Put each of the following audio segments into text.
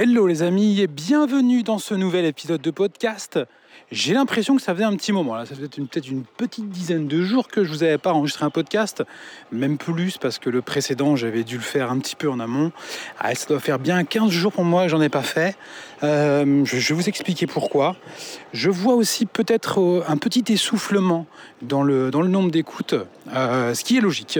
Hello les amis et bienvenue dans ce nouvel épisode de podcast. J'ai l'impression que ça faisait un petit moment, là. ça faisait peut-être une petite dizaine de jours que je vous avais pas enregistré un podcast, même plus parce que le précédent j'avais dû le faire un petit peu en amont. Ah, ça doit faire bien 15 jours pour moi j'en ai pas fait. Euh, je, vais vous expliquer pourquoi. Je vois aussi peut-être euh, un petit essoufflement dans le, dans le nombre d'écoutes, euh, ce qui est logique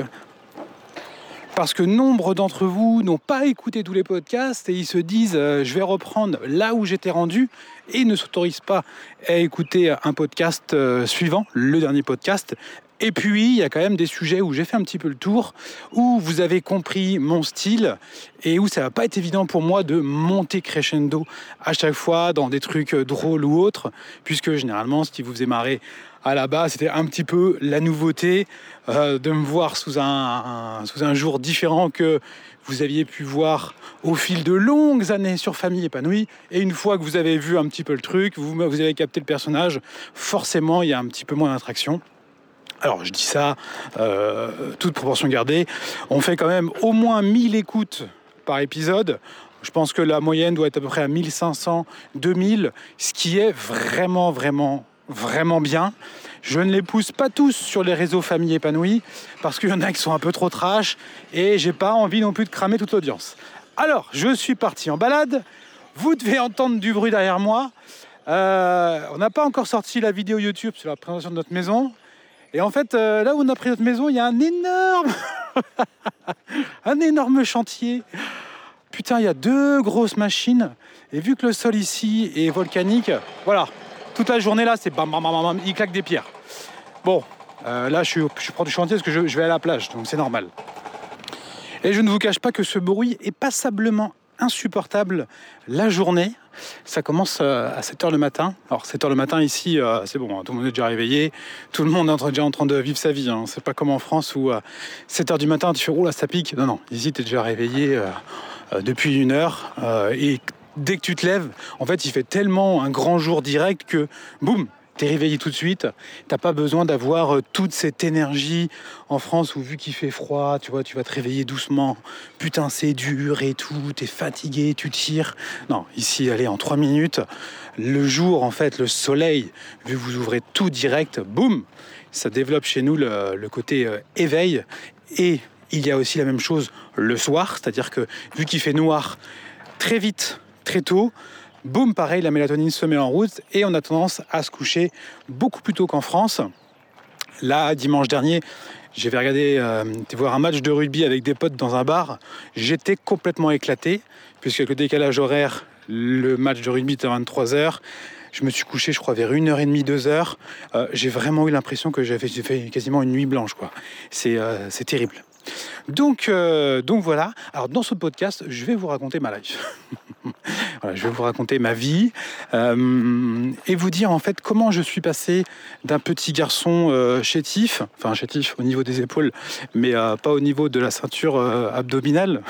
parce que nombre d'entre vous n'ont pas écouté tous les podcasts et ils se disent euh, je vais reprendre là où j'étais rendu et ne s'autorisent pas à écouter un podcast euh, suivant, le dernier podcast. Et puis, il y a quand même des sujets où j'ai fait un petit peu le tour, où vous avez compris mon style et où ça va pas être évident pour moi de monter crescendo à chaque fois dans des trucs euh, drôles ou autres, puisque généralement, ce qui vous faisait marrer à la base, c'était un petit peu la nouveauté euh, de me voir sous un, jour différent que vous aviez pu voir au fil de longues années sur Famille épanouie. Et une fois que vous avez vu un petit peu le truc, vous, vous avez capté le personnage, forcément, il y a un petit peu moins d'attraction. Alors je dis ça, euh, toute proportion gardée, on fait quand même au moins 1000 écoutes par épisode. Je pense que la moyenne doit être à peu près à 1500, 2000, ce qui est vraiment, vraiment vraiment bien. Je ne les pousse pas tous sur les réseaux famille épanouie parce qu'il y en a qui sont un peu trop trash et j'ai pas envie non plus de cramer toute l'audience. Alors, je suis parti en balade. Vous devez entendre du bruit derrière moi. Euh, on n'a pas encore sorti la vidéo YouTube sur la présentation de notre maison. Et en fait, euh, là où on a pris notre maison, il y a un énorme, un énorme chantier. Putain, il y a deux grosses machines. Et vu que le sol ici est volcanique, voilà, toute la journée là, c'est bam, bam, bam, bam, il claque des pierres. Bon, euh, là, je suis, je du chantier parce que je, vais à la plage, donc c'est normal. Et je ne vous cache pas que ce bruit est passablement insupportable la journée. Ça commence euh, à 7h le matin. Alors 7h le matin ici, euh, c'est bon, hein, tout le monde est déjà réveillé, tout le monde est déjà en train de vivre sa vie. Hein. C'est pas comme en France où à 7h du matin tu fais oh là ça pique. Non, non, ici tu es déjà réveillé depuis une heure et dès que tu te lèves, en fait, il fait tellement un grand jour direct que, boum, t'es réveillé tout de suite. T'as pas besoin d'avoir euh, toute cette énergie en France où vu qu'il fait froid, tu vois, tu vas te réveiller doucement. Putain, c'est dur et tout. T'es fatigué, tu tires. Non, ici, allez, en trois minutes, le jour, en fait, le soleil, vu que vous ouvrez tout direct, boum, ça développe chez nous le, côté euh, éveil. Et il y a aussi la même chose le soir, c'est-à-dire que vu qu'il fait noir, très vite, très tôt. Boum, pareil, la mélatonine se met en route et on a tendance à se coucher beaucoup plus tôt qu'en France. Là, dimanche dernier, j'ai regardé euh, voir un match de rugby avec des potes dans un bar. J'étais complètement éclaté, puisque le décalage horaire, le match de rugby était à 23h. Je me suis couché, je crois, vers 1h30, 2h. Euh, j'ai vraiment eu l'impression que j'avais fait quasiment une nuit blanche. quoi. C'est euh, terrible. Donc, euh, donc voilà. Alors dans ce podcast, je vais vous raconter ma life. je vais vous raconter ma vie euh, et vous dire en fait comment je suis passé d'un petit garçon euh, chétif, enfin chétif au niveau des épaules, mais pas au niveau de la ceinture abdominale.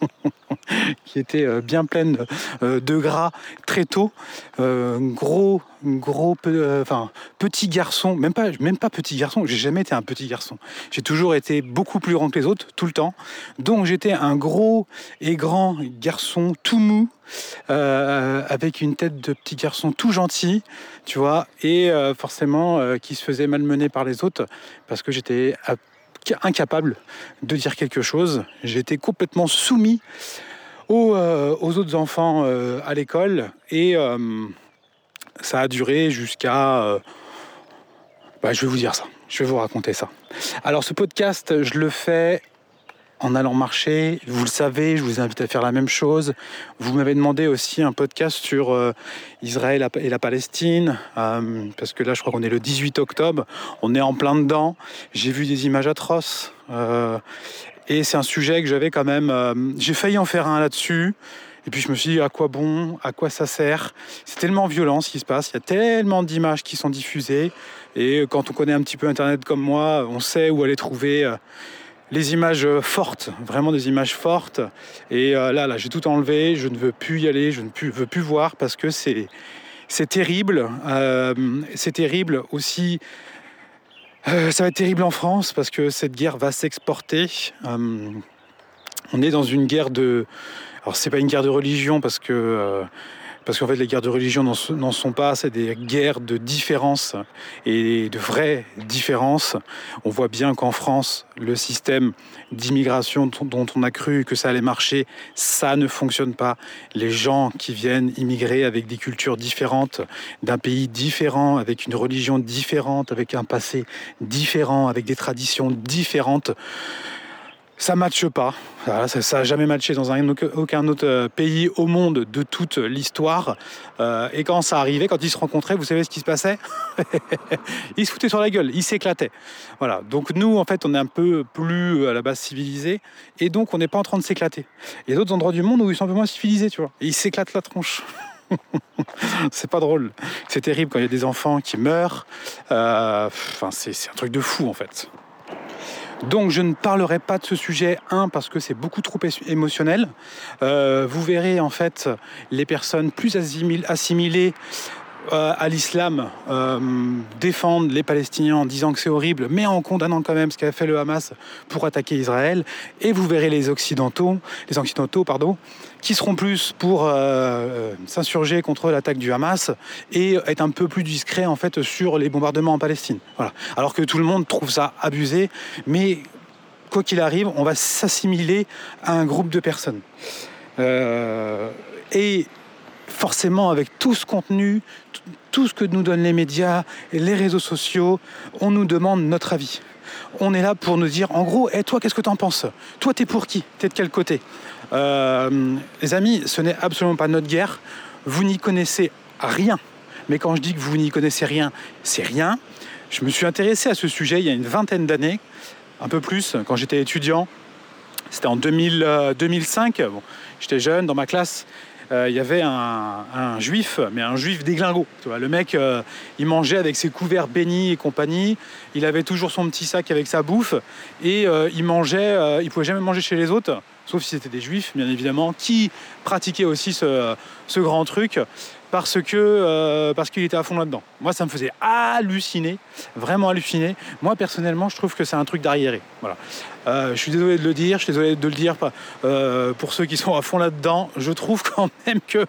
qui était euh, bien pleine euh, de gras très tôt. Euh, gros, gros, enfin petit garçon, même pas, même pas petit garçon. J'ai jamais été un petit garçon. J'ai toujours été beaucoup plus grand que les autres, tout le temps. Donc j'étais un gros et grand garçon tout mou. avec une tête de petit garçon tout gentil, tu vois, et forcément qui se faisait malmener par les autres parce que j'étais incapable de dire quelque chose. J'étais complètement soumis euh, aux, autres enfants euh, à l'école. Et euh, ça a duré jusqu'à... Bah, je vais vous dire ça. Je vais vous raconter ça. Alors ce podcast, je le fais en allant marcher. Vous le savez, je vous invite à faire la même chose. Vous m'avez demandé aussi un podcast sur Israël et la Palestine, parce que là, je crois qu'on est le 18 octobre. On est en plein dedans. J'ai vu des images atroces. Et c'est un sujet que j'avais quand même. Euh, j'ai failli en faire un là-dessus. Et puis je me suis dit à quoi bon, à quoi ça sert? C'est tellement violent ce qui se passe. Il y a tellement d'images qui sont diffusées. Et quand on connaît un petit peu Internet comme moi, on sait où aller trouver euh, les images fortes, vraiment des images fortes. Et euh, là, là, j'ai tout enlevé. Je ne veux plus y aller. Je ne veux plus voir parce que c'est terrible. c'est terrible aussi euh, ça va être terrible en France parce que cette guerre va s'exporter. Euh, on est dans une guerre de. Alors c'est pas une guerre de religion parce que euh, parce qu'en fait les guerres de religion n'en sont pas, c'est des guerres de différence et de vraies différences. On voit bien qu'en France, le système d'immigration dont on a cru que ça allait marcher, ça ne fonctionne pas. Les gens qui viennent immigrer avec des cultures différentes, d'un pays différent, avec une religion différente, avec un passé différent, avec des traditions différentes, ça matche pas. ça n'a jamais matché dans aucun autre euh, pays au monde de toute l'histoire. Euh, et quand ça arrivait, quand ils se rencontraient, vous savez ce qui se passait? Ils se foutaient sur la gueule, ils s'éclataient. Voilà. Donc nous, en fait, on est un peu plus à la base civilisé, et donc on n'est pas en train de s'éclater. Il y a d'autres endroits du monde où ils sont un peu moins civilisés, tu vois. Et ils s'éclatent la tronche. c'est pas drôle. C'est terrible quand il y a des enfants qui meurent. Euh, c'est un truc de fou en fait. Donc je ne parlerai pas de ce sujet, un, parce que c'est beaucoup trop émotionnel. Euh, vous verrez en fait les personnes plus assimilées euh, à l'islam euh, défendre les Palestiniens en disant que c'est horrible, mais en condamnant quand même ce qu'a fait le Hamas pour attaquer Israël. Et vous verrez les Occidentaux, les Occidentaux, pardon, qui seront plus pour euh, s'insurger contre l'attaque du Hamas et être un peu plus discrets en fait sur les bombardements en Palestine. Alors que tout le monde trouve ça abusé, mais quoi qu'il arrive, on va s'assimiler à un groupe de personnes. et forcément, avec tout ce contenu, tout ce que nous donnent les médias et les réseaux sociaux, on nous demande notre avis. On est là pour nous dire, en gros, et toi, qu'est-ce que tu en penses? Toi, t'es pour qui? T'es de quel côté? Euh, Les amis, ce n'est absolument pas notre guerre. Vous n'y connaissez rien. Mais quand je dis que vous n'y connaissez rien, c'est rien. Je me suis intéressé à ce sujet il y a une vingtaine d'années, un peu plus, quand j'étais étudiant. C'était en 2005. Bon, j'étais jeune dans ma classe euh, il y avait un, juif, mais un juif déglingo. Tu le mec, euh, il mangeait avec ses couverts bénis et compagnie. Il avait toujours son petit sac avec sa bouffe et euh, il mangeait. il pouvait jamais manger chez les autres, sauf si c'était des juifs, bien évidemment, qui pratiquaient aussi ce grand truc parce que euh, qu'il était à fond là-dedans. Moi, ça me faisait halluciner, vraiment halluciner. Moi, personnellement, je trouve que c'est un truc d'arriéré. Voilà. Euh, je suis désolé de le dire, je suis désolé de le dire euh, pour ceux qui sont à fond là-dedans. Je trouve quand même que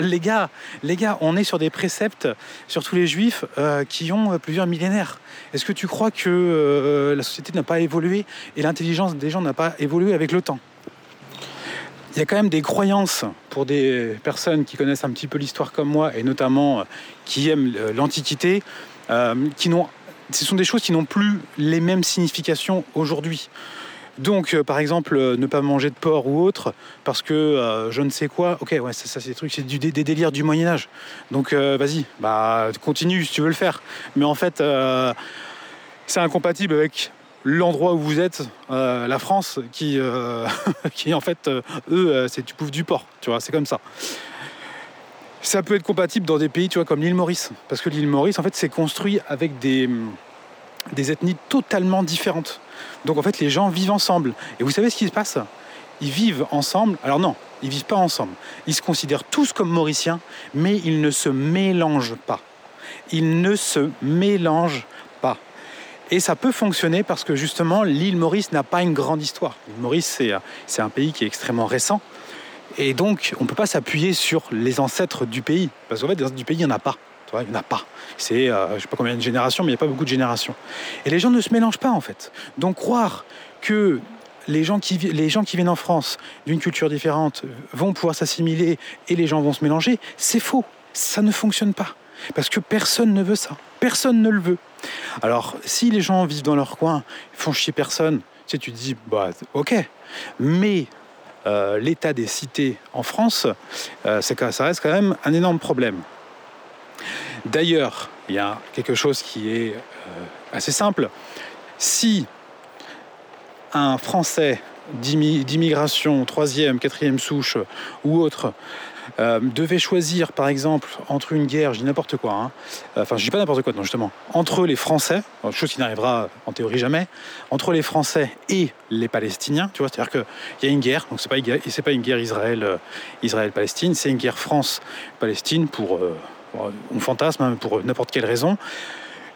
les gars, les gars, on est sur des préceptes, surtout les juifs, qui ont plusieurs millénaires. Est-ce que tu crois que la société n'a pas évolué et l'intelligence des gens n'a pas évolué avec le temps? Il y a quand même des croyances pour des personnes qui connaissent un petit peu l'histoire comme moi, et notamment euh, qui aiment euh, l'Antiquité, euh, qui n'ont, ce sont des choses qui n'ont plus les mêmes significations aujourd'hui. Donc, par exemple, ne pas manger de porc ou autre, parce que je ne sais quoi. Ok, ouais, ça, c'est des trucs, c'est des, délires du Moyen Âge. Donc, vas-y, bah continue si tu veux le faire. Mais en fait, c'est incompatible avec l'endroit où vous êtes, euh, la France, qui, euh, qui en fait, euh, eux, c'est tu bouffes du porc, tu vois, c'est comme ça. Ça peut être compatible dans des pays, tu vois, comme l'île Maurice, parce que l'île Maurice, en fait, c'est construit avec des, des ethnies totalement différentes. Donc, en fait, les gens vivent ensemble. Et vous savez ce qui se passe? Ils vivent ensemble. Alors non, ils vivent pas ensemble. Ils se considèrent tous comme mauriciens, mais ils ne se mélangent pas. Ils ne se mélangent. Et ça peut fonctionner parce que justement, l'île Maurice n'a pas une grande histoire. L'île Maurice, c'est un pays qui est extrêmement récent. Et donc, on ne peut pas s'appuyer sur les ancêtres du pays. Parce qu'en fait, du pays, il n'y en a pas. il n'y en a pas. C'est, euh, je ne sais pas combien de générations, mais il n'y a pas beaucoup de générations. Et les gens ne se mélangent pas, en fait. Donc, croire que les gens qui, les gens qui viennent en France d'une culture différente vont pouvoir s'assimiler et les gens vont se mélanger, c'est faux. Ça ne fonctionne pas. Parce que personne ne veut ça. Personne ne le veut. Alors, si les gens vivent dans leur coin, font chier personne, tu, tu te dis, bah, ok. Mais euh, l'état des cités en France, euh, ça reste quand même un énorme problème. D'ailleurs, il y a quelque chose qui est euh, assez simple. Si un Français d'immigration, troisième, quatrième souche ou autre, euh, devait choisir par exemple entre une guerre, je dis n'importe quoi, hein, euh, enfin je dis pas n'importe quoi, non justement, entre les Français, chose qui n'arrivera en théorie jamais, entre les Français et les Palestiniens, tu vois, c'est-à-dire qu'il y a une guerre, donc c'est pas c'est pas une guerre euh, Israël-Palestine, c'est une guerre France-Palestine pour, on fantasme hein, pour n'importe quelle raison.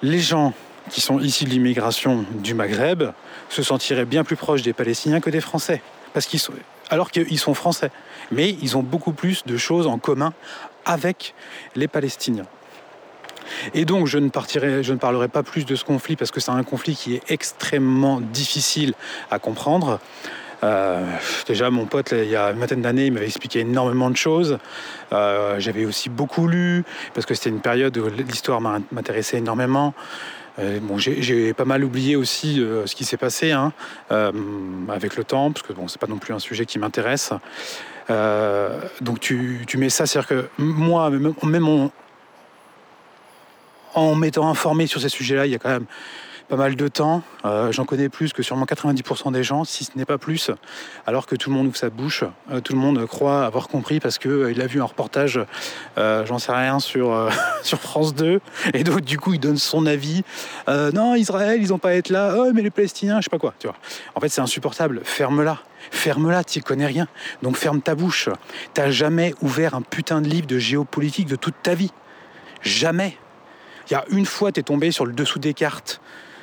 Les gens qui sont issus de l'immigration du Maghreb se sentiraient bien plus proches des Palestiniens que des Français, parce qu'ils sont alors qu'ils sont français. Mais ils ont beaucoup plus de choses en commun avec les Palestiniens. Et donc, je ne, partirai, je ne parlerai pas plus de ce conflit parce que c'est un conflit qui est extrêmement difficile à comprendre. Euh, déjà, mon pote, il y a une vingtaine d'années, il m'avait expliqué énormément de choses. Euh, j'avais aussi beaucoup lu, parce que c'était une période où l'histoire m'intéressait énormément. Euh, bon, j'ai pas mal oublié aussi ce qui s'est passé hein, avec le temps, parce que bon, c'est pas non plus un sujet qui m'intéresse. Donc tu, mets ça, c'est-à-dire que moi, même en, en m'étant informé sur ces sujets-là, il y a quand même pas mal de temps. Euh, j'en connais plus que sûrement 90% des gens, si ce n'est pas plus, alors que tout le monde ouvre sa bouche. Euh, tout le monde croit avoir compris parce qu'il euh, a vu un reportage, j'en sais rien, sur, sur France 2. Et donc, du coup, il donne son avis. non, Israël, ils n'ont pas à être là. Oh, mais les Palestiniens, je sais pas quoi. Tu vois. En fait, c'est insupportable. Ferme-la. Ferme-la, tu connais rien. Donc ferme ta bouche. T'as jamais ouvert un putain de livre de géopolitique de toute ta vie. Jamais. Il y a une fois, tu es tombé sur le dessous des cartes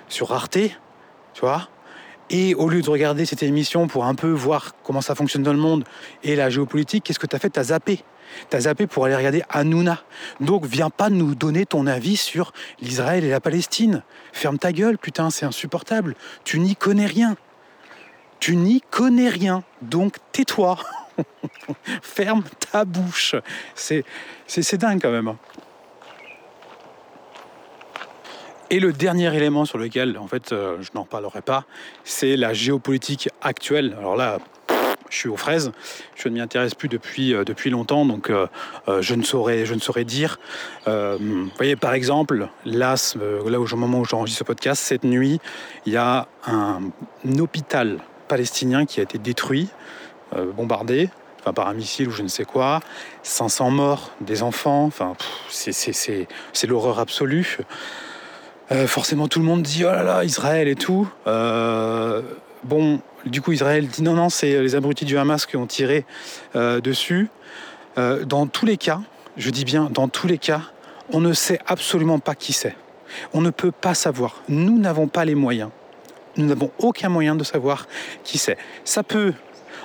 sur Arte, tu vois. Et au lieu de regarder cette émission pour un peu voir comment ça fonctionne dans le monde et la géopolitique, qu'est-ce que tu as fait? Tu as zappé. Tu as zappé pour aller regarder Hanouna. Donc viens pas nous donner ton avis sur l'Israël et la Palestine. Ferme ta gueule, putain, c'est insupportable. Tu n'y connais rien. Tu n'y connais rien. Donc tais-toi. Ferme ta bouche. C'est dingue quand même. Hein. Et le dernier élément sur lequel, en fait, euh, je n'en parlerai pas, c'est la géopolitique actuelle. Alors là, je suis aux fraises, je ne m'y intéresse plus depuis, euh, depuis longtemps, donc euh, je, ne saurais, je ne saurais dire. vous voyez, par exemple, là, là au moment où j'enregistre ce podcast, cette nuit, il y a un, hôpital palestinien qui a été détruit, bombardé, enfin, par un missile ou je ne sais quoi, 500 morts, des enfants, enfin, c'est l'horreur absolue. Euh, forcément, tout le monde dit oh là là, Israël et tout. Euh, bon, du coup, Israël dit non, non, c'est les abrutis du Hamas qui ont tiré euh, dessus. dans tous les cas, je dis bien dans tous les cas, on ne sait absolument pas qui c'est. On ne peut pas savoir. Nous n'avons pas les moyens. Nous n'avons aucun moyen de savoir qui c'est. Ça peut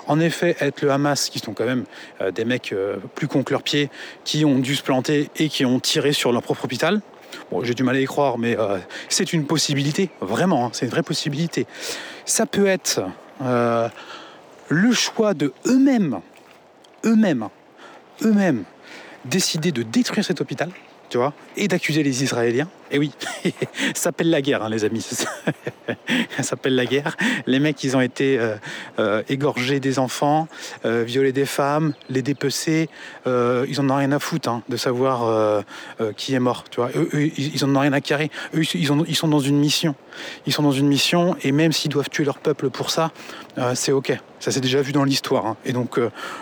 en effet être le Hamas, qui sont quand même des mecs plus con que leurs pieds, qui ont dû se planter et qui ont tiré sur leur propre hôpital. Bon, j'ai du mal à y croire, mais euh, c'est une possibilité, vraiment, hein, c'est une vraie possibilité. Ça peut être euh, le choix de eux-mêmes, eux-mêmes, eux-mêmes, décider de détruire cet hôpital, et d'accuser les Israéliens. Et oui, ça s'appelle la guerre, hein, les amis. ça s'appelle la guerre. Les mecs, ils ont été euh, euh, égorgés des enfants, euh, violés des femmes, les dépecer. ils en ont rien à foutre hein, de savoir qui est mort. Tu vois, ils en ont rien à carrer. Ils sont dans une mission. Ils sont dans une mission, et même s'ils doivent tuer leur peuple pour ça, c'est ok. Ça s'est déjà vu dans l'histoire. Hein. Et donc,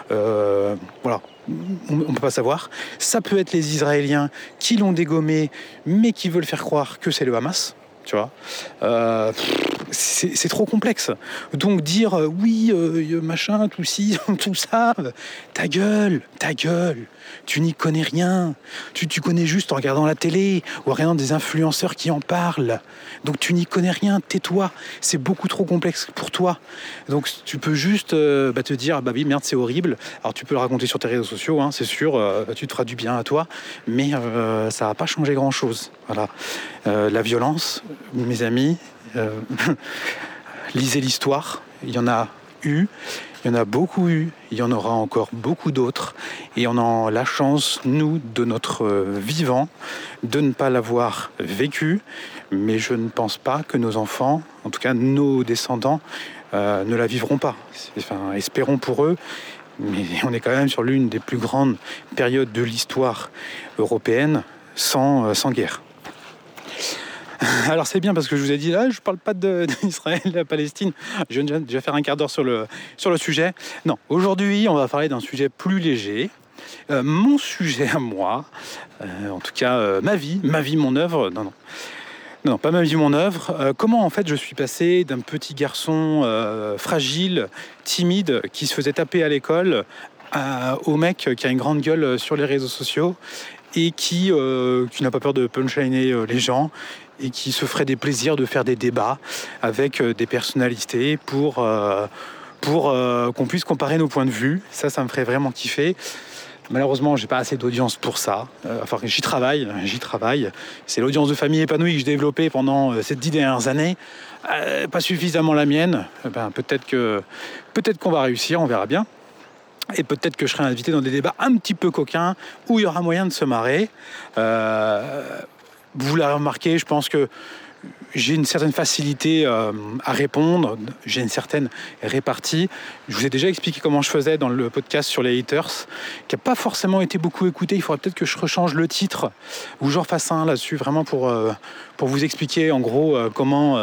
voilà, on ne peut pas savoir. Ça peut être les Israéliens qui l'ont dégommé, mais qui veulent faire croire que c'est le Hamas. Tu vois, euh, c'est trop complexe. Donc dire euh, oui, euh, machin, tout ci, tout ça, ta gueule, ta gueule. Tu n'y connais rien. Tu, tu connais juste en regardant la télé ou en regardant des influenceurs qui en parlent. Donc tu n'y connais rien, tais-toi. C'est beaucoup trop complexe pour toi. Donc tu peux juste euh, bah, te dire, bah oui, merde, c'est horrible. Alors tu peux le raconter sur tes réseaux sociaux, hein, c'est sûr, euh, tu te feras du bien à toi, mais euh, ça va pas changer grand-chose. Voilà. la violence, mes amis, lisez l'histoire, il y en a eu. Il y en a beaucoup eu, il y en aura encore beaucoup d'autres, et on a la chance, nous, de notre vivant, de ne pas l'avoir vécu, mais je ne pense pas que nos enfants, en tout cas nos descendants, euh, ne la vivront pas. Espérons pour eux, mais on est quand même sur l'une des plus grandes périodes de l'histoire européenne euh, sans guerre. Alors c'est bien parce que je vous ai dit, là, je ne parle pas d'Israël de la Palestine. Je viens déjà faire un quart d'heure sur le, sujet. Non, aujourd'hui, on va parler d'un sujet plus léger. Euh, mon sujet à moi, en tout cas ma vie, ma vie, mon œuvre. Non, non. Non, pas ma vie, mon œuvre. Euh, comment en fait je suis passé d'un petit garçon euh, fragile, timide, qui se faisait taper à l'école, au mec qui a une grande gueule sur les réseaux sociaux et qui, euh, qui n'a pas peur de punchliner les gens et qui se ferait des plaisirs de faire des débats avec des personnalités pour pour qu'on puisse comparer nos points de vue. Ça, ça me ferait vraiment kiffer. Malheureusement, j'ai pas assez d'audience pour ça. enfin, j'y travaille, j'y travaille. C'est l'audience de famille épanouie que j'ai développée pendant ces dix dernières années. pas suffisamment la mienne. Eh ben, peut-être que peut-être qu'on va réussir, on verra bien. Et peut-être que je serai invité dans des débats un petit peu coquins où il y aura moyen de se marrer. Euh, vous l'avez remarqué, je pense que j'ai une certaine facilité euh, à répondre, j'ai une certaine répartie. Je vous ai déjà expliqué comment je faisais dans le podcast sur les haters, qui n'a pas forcément été beaucoup écouté. Il faudrait peut-être que je rechange le titre ou j'en fasse un là-dessus, vraiment pour, euh, pour vous expliquer en gros euh, comment,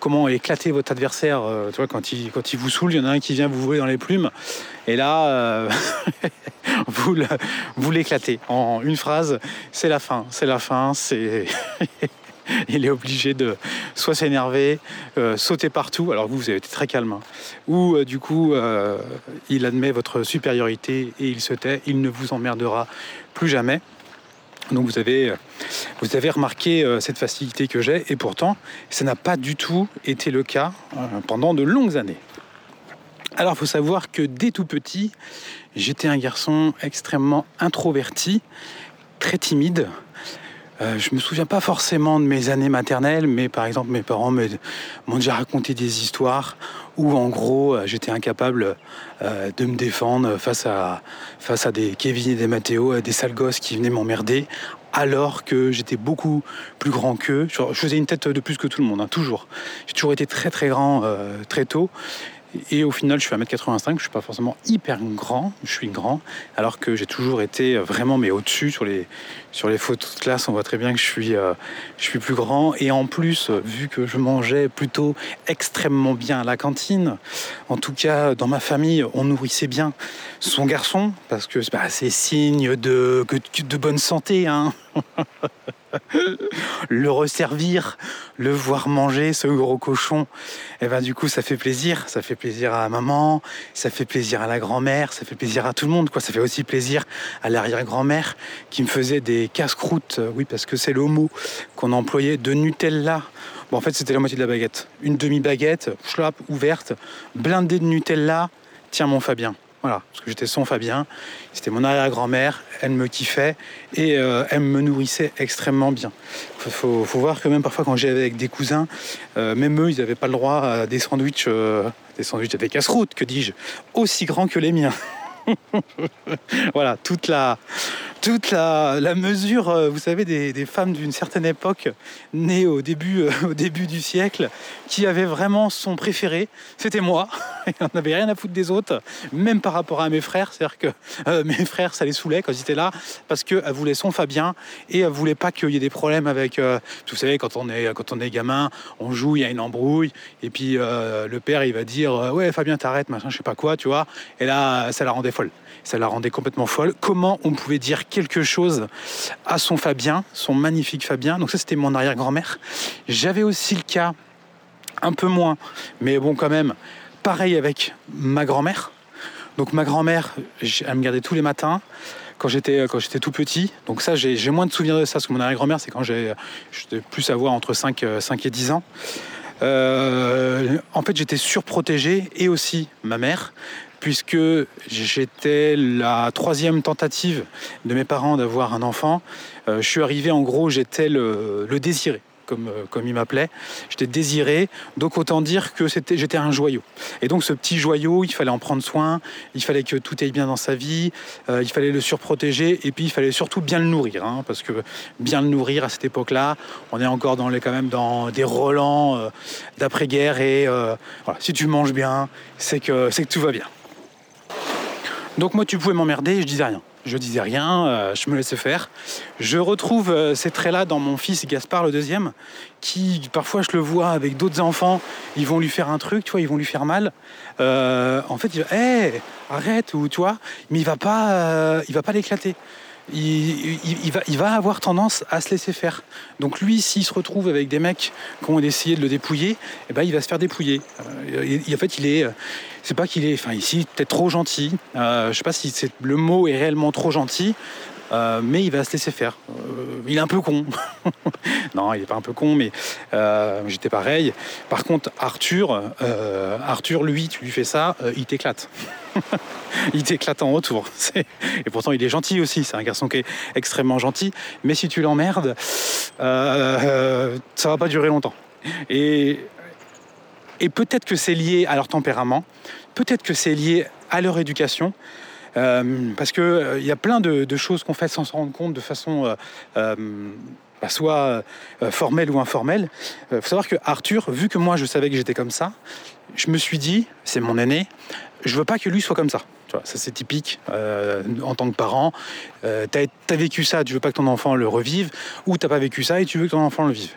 comment éclater votre adversaire. tu vois, quand il, quand il vous saoule, il y en a un qui vient vous voler dans les plumes. Et là, vous, vous l'éclatez en une phrase. C'est la fin, c'est la fin, c'est... il est obligé de soit s'énerver, euh, sauter partout, alors vous, vous avez été très calme, hein. ou euh, du coup, euh, il admet votre supériorité et il se tait, il ne vous emmerdera plus jamais. Donc vous avez, vous avez remarqué cette facilité que j'ai, et pourtant, ça n'a pas du tout été le cas pendant de longues années. Alors il faut savoir que dès tout petit, j'étais un garçon extrêmement introverti, très timide, euh, je me souviens pas forcément de mes années maternelles, mais par exemple mes parents m'ont déjà raconté des histoires où en gros euh, j'étais incapable euh, de me défendre face à, des Kevin et des Mathéo, des sales gosses qui venaient m'emmerder, alors que j'étais beaucoup plus grand qu'eux. Je faisais une tête de plus que tout le monde, hein, toujours. J'ai toujours été très très grand très tôt. Et au final, je suis à 1m85, je ne suis pas forcément hyper grand, je suis grand, alors que j'ai toujours été vraiment mais au-dessus sur les, sur les photos de classe, on voit très bien que je suis, euh, plus grand. Et en plus, vu que je mangeais plutôt extrêmement bien à la cantine, en tout cas dans ma famille, on nourrissait bien son garçon, parce que bah, c'est signe de, bonne santé. Hein le resservir, le voir manger, ce gros cochon, et eh ben du coup ça fait plaisir, ça fait plaisir à maman, ça fait plaisir à la grand-mère, ça fait plaisir à tout le monde. Ça fait aussi plaisir à l'arrière-grand-mère qui me faisait des casse-croûtes, euh, oui parce que c'est le mot qu'on employait, de Nutella. Bon en fait c'était la moitié de la baguette, une demi-baguette, schlap, ouverte, blindée de Nutella. Tiens mon Fabien, voilà, parce que j'étais son Fabien, c'était mon arrière-grand-mère, elle me kiffait et euh, elle me nourrissait extrêmement bien. Il faut, voir que même parfois quand j'allais avec des cousins, euh, même eux, ils n'avaient pas le droit à des sandwichs, des sandwichs avec casse-route, que dis-je, aussi grands que les miens. voilà, toute la, mesure, euh, vous savez, des, femmes d'une certaine époque, nées au début, euh, au début du siècle, qui avaient vraiment son préféré, c'était moi. On n'avait rien à foutre des autres, même par rapport à mes frères. C'est-à-dire que euh, mes frères, ça les saoulait quand ils étaient là, parce qu'elles voulaient son Fabien et elles voulaient pas qu'il y ait des problèmes avec. vous savez, quand on, est, quand on est gamin, on joue, il y a une embrouille, et puis le père, il va dire Ouais, Fabien, t'arrêtes, machin, je sais pas quoi, tu vois. Et là, ça la rendait folle. Ça la rendait complètement folle. Comment on pouvait dire quelque chose à son Fabien, son magnifique Fabien? Donc ça, c'était mon arrière-grand-mère. J'avais aussi le cas, un peu moins, mais bon quand même, pareil avec ma grand-mère. Donc ma grand-mère, elle me gardait tous les matins quand j'étais quand j'étais tout petit. Donc ça, j'ai moins de souvenirs de ça, parce que mon arrière-grand-mère, c'est quand j'étais plus à voir entre 5, 5 et 10 ans. Euh, en fait, j'étais surprotégé et aussi ma mère puisque j'étais la troisième tentative de mes parents d'avoir un enfant. Euh, je suis arrivé, en gros, j'étais le, désiré. Comme, euh, comme, il m'appelait. J'étais désiré, donc autant dire que j'étais un joyau. Et donc ce petit joyau, il fallait en prendre soin, il fallait que tout aille bien dans sa vie, euh, il fallait le surprotéger, et puis il fallait surtout bien le nourrir, hein, parce que bien le nourrir à cette époque-là, on est encore dans les, quand même dans des relents d'après-guerre, et voilà, si tu manges bien, c'est que, c'est que tout va bien. Donc moi, tu pouvais m'emmerder je disais rien. Je disais rien, euh, je me laissais faire. Je retrouve euh, ces traits-là dans mon fils Gaspard, le deuxième, qui parfois je le vois avec d'autres enfants, ils vont lui faire un truc, tu vois, ils vont lui faire mal. Euh, en fait, il va, hé, arrête, ou tu mais il va il va pas l'éclater il, va, avoir tendance à se laisser faire. Donc lui, s'il se retrouve avec des mecs qui ont essayé de le dépouiller, eh ben, il va se faire dépouiller. Euh, en fait, il est, euh, c'est pas qu'il est, enfin ici, peut-être trop gentil. Euh, je sais pas si le mot est réellement trop gentil. euh, mais il va se laisser faire. Il est un peu con. non, il n'est pas un peu con, mais j'étais pareil. Par contre, Arthur, Arthur, lui, tu lui fais ça, il t'éclate. il t'éclate en retour. Et pourtant, il est gentil aussi. C'est un garçon qui est extrêmement gentil. Mais si tu l'emmerdes, ça va pas durer longtemps. Et, peut-être que c'est lié à leur tempérament. Peut-être que c'est lié à leur éducation. Euh, parce qu'il euh, y a plein de, choses qu'on fait sans se rendre compte de façon euh, bah, soit formelle ou informelle. Il faut savoir que Arthur, vu que moi je savais que j'étais comme ça, je me suis dit, c'est mon aîné, je veux pas que lui soit comme ça. ça c'est typique en tant que parent. Euh, tu as, vécu ça, tu veux pas que ton enfant le revive, ou t'as pas vécu ça et tu veux que ton enfant le vive.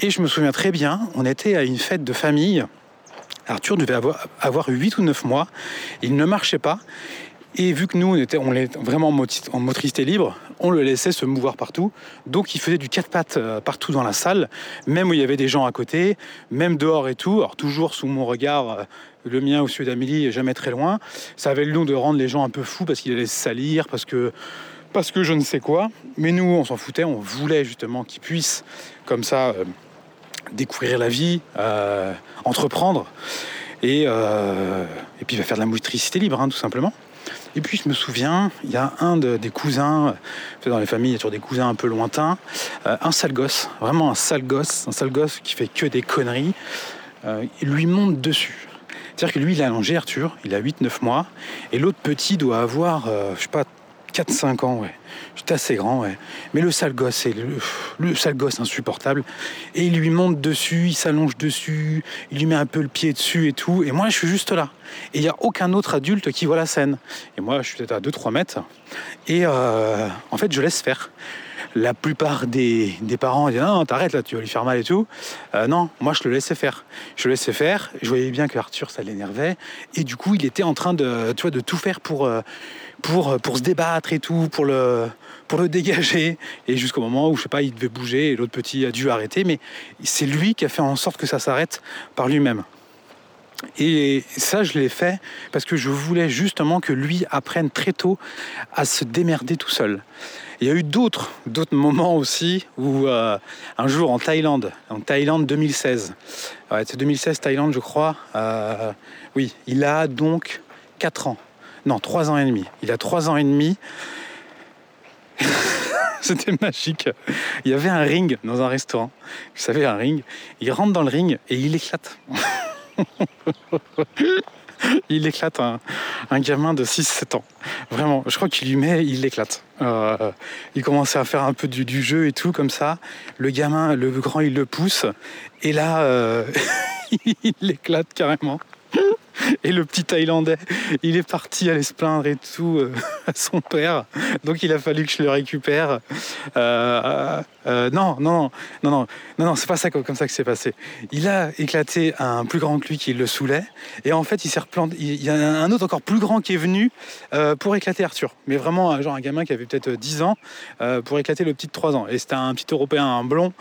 Et je me souviens très bien, on était à une fête de famille. Arthur devait avoir, avoir 8 ou 9 mois. Il ne marchait pas. Et vu que nous, on était, vraiment en motricité libre, on le laissait se mouvoir partout. Donc il faisait du quatre pattes euh, partout dans la salle, même où il y avait des gens à côté, même dehors et tout. Alors toujours sous mon regard, euh, le mien ou celui d'Amélie, jamais très loin. Ça avait le nom de rendre les gens un peu fous parce qu'il allait salir, parce que, parce que je ne sais quoi. Mais nous, on s'en foutait, on voulait justement qu'il puisse, comme ça, euh, découvrir la vie, entreprendre. Et, et puis il va faire de la motricité libre, hein, tout simplement. Et puis je me souviens, il y a un des cousins, dans les familles, il y a toujours des cousins un peu lointains, euh, un sale gosse, vraiment un sale gosse, un sale gosse qui fait que des conneries, euh, il lui monte dessus. C'est-à-dire que lui, il a allongé Arthur, il a 8-9 mois, et l'autre petit doit avoir, euh, je sais pas, 4-5 ans, ouais. J'étais assez grand, ouais. Mais le sale gosse, c'est le, sale gosse insupportable. Et il lui monte dessus, il s'allonge dessus, il lui met un peu le pied dessus et tout. Et moi, je suis juste là. Et il n'y a aucun autre adulte qui voit la scène. Et moi, je suis peut-être à 2-3 mètres. Et euh, en fait, je laisse faire. La plupart des, parents disent non, t'arrêtes là, tu vas lui faire mal et tout. Euh, non, moi je le laissais faire. Je le laissais faire. Je voyais bien que Arthur ça l'énervait et du coup il était en train de tout faire pour, euh, pour, pour se débattre et tout, pour le, pour le dégager. Et jusqu'au moment où, je sais pas, il devait bouger et l'autre petit a dû arrêter. Mais c'est lui qui a fait en sorte que ça s'arrête par lui-même. Et ça, je l'ai fait parce que je voulais justement que lui apprenne très tôt à se démerder tout seul. Il y a eu d'autres, d'autres moments aussi où euh, un jour en Thaïlande, en Thaïlande 2016, c'est 2016 Thaïlande je crois, euh, oui, il a donc 4 ans, non 3 ans et demi, il a 3 ans et demi, C'était magique. Il y avait un ring dans un restaurant. Vous savez, un ring. Il rentre dans le ring et il éclate. il éclate un, gamin de 6-7 ans. Vraiment, je crois qu'il lui met, il l'éclate. Euh, il commençait à faire un peu du, jeu et tout, comme ça. Le gamin, le grand, il le pousse. Et là, euh, il l'éclate carrément. Et le petit Thaïlandais, il est parti aller se plaindre et tout euh, à son père. Donc il a fallu que je le récupère. Euh, euh, non, non, non, non, non, non, c'est pas ça comme ça que c'est passé. Il a éclaté un plus grand que lui qui le saoulait. Et en fait, il s'est replanté. Il y a un autre encore plus grand qui est venu pour éclater Arthur. Mais vraiment, genre un gamin qui avait peut-être 10 ans pour éclater le petit de 3 ans. Et c'était un petit Européen, un blond.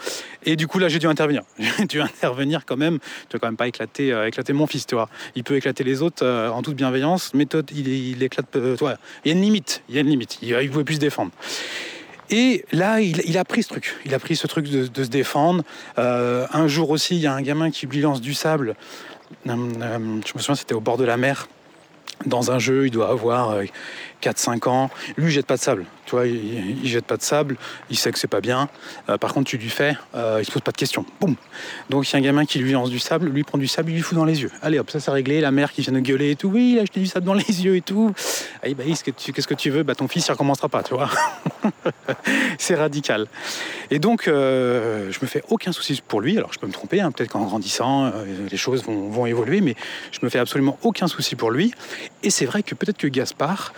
Et du coup, là, j'ai dû intervenir. J'ai dû intervenir quand même. Tu vas quand même pas éclater, éclater mon fils, tu vois. Il peut éclater les autres euh, en toute bienveillance. Méthode, il, éclate. Euh, il y a une limite. Il y a une limite. Il ne pouvait plus se défendre. Et là, il, a pris ce truc. Il a pris ce truc de, se défendre. Euh, un jour aussi, il y a un gamin qui lui lance du sable. je me souviens, c'était au bord de la mer. Dans un jeu, il doit avoir 4-5 ans. Lui, jette pas de sable. Tu vois, il, jette pas de sable, il sait que c'est pas bien. Euh, par contre, tu lui fais, euh, il se pose pas de questions. Boum Donc, il y a un gamin qui lui lance du sable, lui prend du sable, il lui fout dans les yeux. Allez hop, ça c'est réglé. La mère qui vient de gueuler et tout. Oui, il a jeté du sable dans les yeux et tout. Allez, bah, qu'est-ce que tu, qu'est-ce que tu veux? Bah, ton fils, il recommencera pas, tu vois. c'est radical. Et donc, euh, je me fais aucun souci pour lui. Alors, je peux me tromper, hein. peut-être qu'en grandissant, les choses vont, vont, évoluer, mais je me fais absolument aucun souci pour lui. Et c'est vrai que peut-être que Gaspard,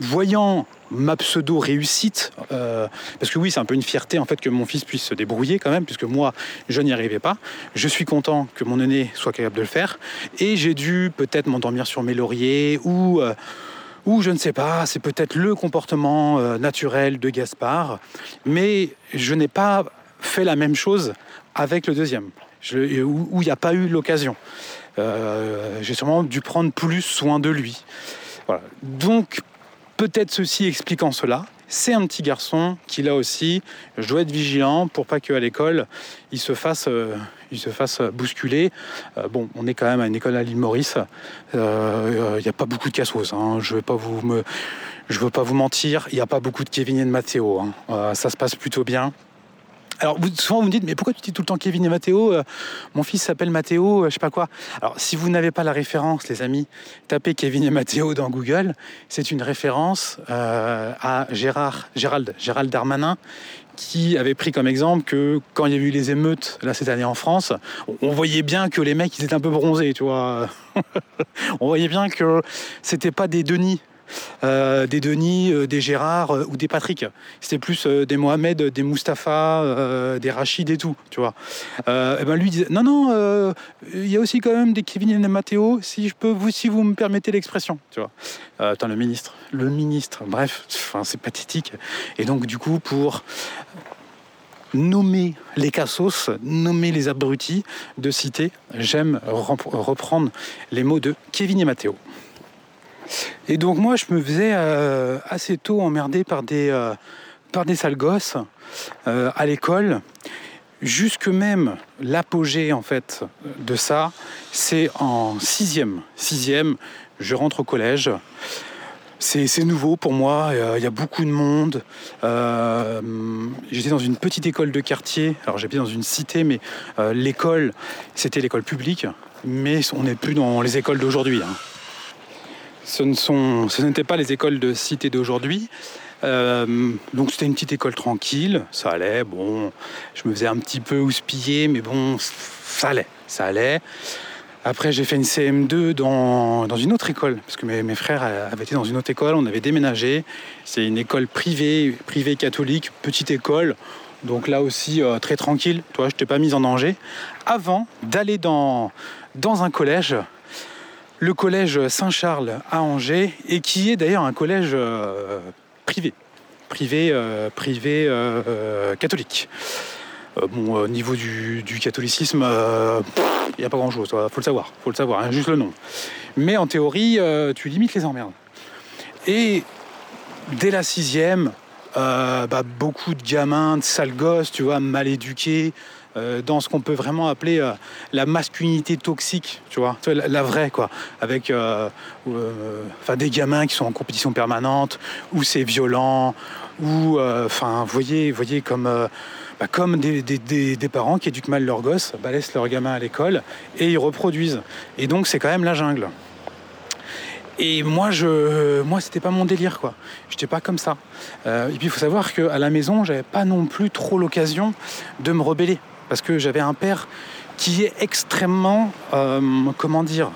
voyant ma pseudo réussite, euh, parce que oui, c'est un peu une fierté en fait que mon fils puisse se débrouiller quand même, puisque moi, je n'y arrivais pas. Je suis content que mon aîné soit capable de le faire, et j'ai dû peut-être m'endormir sur mes lauriers ou euh, ou je ne sais pas, c'est peut-être le comportement euh, naturel de Gaspard, mais je n'ai pas fait la même chose avec le deuxième, où il n'y a pas eu l'occasion. j'ai sûrement dû prendre plus soin de lui. Donc Peut-être ceci expliquant cela, c'est un petit garçon qui là aussi, je dois être vigilant pour pas qu'à l'école il se fasse, euh, il se fasse bousculer. Euh, bon, on est quand même à une école à l'île Maurice. Il n'y a pas beaucoup de cassos. Hein. Je vais pas vous me, veux pas vous mentir. Il n'y a pas beaucoup de Kevin et de Mathéo. Hein. ça se passe plutôt bien. Alors souvent vous me dites mais pourquoi tu dis tout le temps Kevin et Mathéo euh, Mon fils s'appelle Mathéo, euh, je sais pas quoi. Alors si vous n'avez pas la référence, les amis, tapez Kevin et Mathéo dans Google. C'est une référence euh, à Gérard, Gérald, Gérald Darmanin, qui avait pris comme exemple que quand il y a eu les émeutes là cette année en France, on voyait bien que les mecs ils étaient un peu bronzés, tu vois. on voyait bien que c'était pas des Denis euh, des Denis, euh, des Gérard euh, ou des Patrick. C'était plus des Mohamed, des Mustapha, des Rachid et tout, et ben lui disait non non, il y a aussi quand même des Kevin et des Matteo, si vous me permettez l'expression, tu vois. attends le ministre, le ministre, bref, c'est pathétique. Et donc du coup pour nommer les cassos, nommer les abrutis de cité, j'aime reprendre les mots de Kevin et Matteo. Et donc moi, je me faisais euh, assez tôt emmerder par des, euh, par des sales gosses euh, à l'école. Jusque même l'apogée en fait de ça, c'est en sixième. Sixième, je rentre au collège. C'est nouveau pour moi, il y a beaucoup de monde. j'étais dans une petite école de quartier, alors j'habitais dans une cité, mais l'école, c'était l'école publique, mais on n'est plus dans les écoles d'aujourd'hui. Hein ce n'étaient pas les écoles de cité d'aujourd'hui. Euh, donc c'était une petite école tranquille, ça allait, bon, je me faisais un petit peu houspiller, mais bon, ça allait, ça allait. Après j'ai fait une CM2 dans, dans une autre école, parce que mes, frères avaient été dans une autre école, on avait déménagé. C'est une école privée, privée catholique, petite école, donc là aussi euh, très tranquille, toi je t'ai pas mise en danger. Avant d'aller dans un collège le collège Saint-Charles à Angers, et qui est d'ailleurs un collège euh, privé, privé, euh, privé euh, catholique. bon, au niveau du, catholicisme, il n'y a pas grand-chose, faut le savoir, faut le savoir, hein, juste le nom. Mais en théorie, tu limites les emmerdes. Et dès la sixième, bah, beaucoup de gamins, de sales gosses, tu vois, mal éduqués, euh, dans ce qu'on peut vraiment appeler euh, la masculinité toxique, tu vois, la, vraie, quoi, avec euh, des gamins qui sont en compétition permanente, où c'est violent, ou, enfin, voyez, voyez comme, bah, comme des, parents qui éduquent mal leurs gosses, bah, laissent leurs gamins à l'école et ils reproduisent. Et donc, c'est quand même la jungle. Et moi, je, moi, c'était pas mon délire, quoi. J'étais pas comme ça. et puis, il faut savoir qu'à la maison, j'avais pas non plus trop l'occasion de me rebeller parce que j'avais un père qui est extrêmement, euh, comment dire,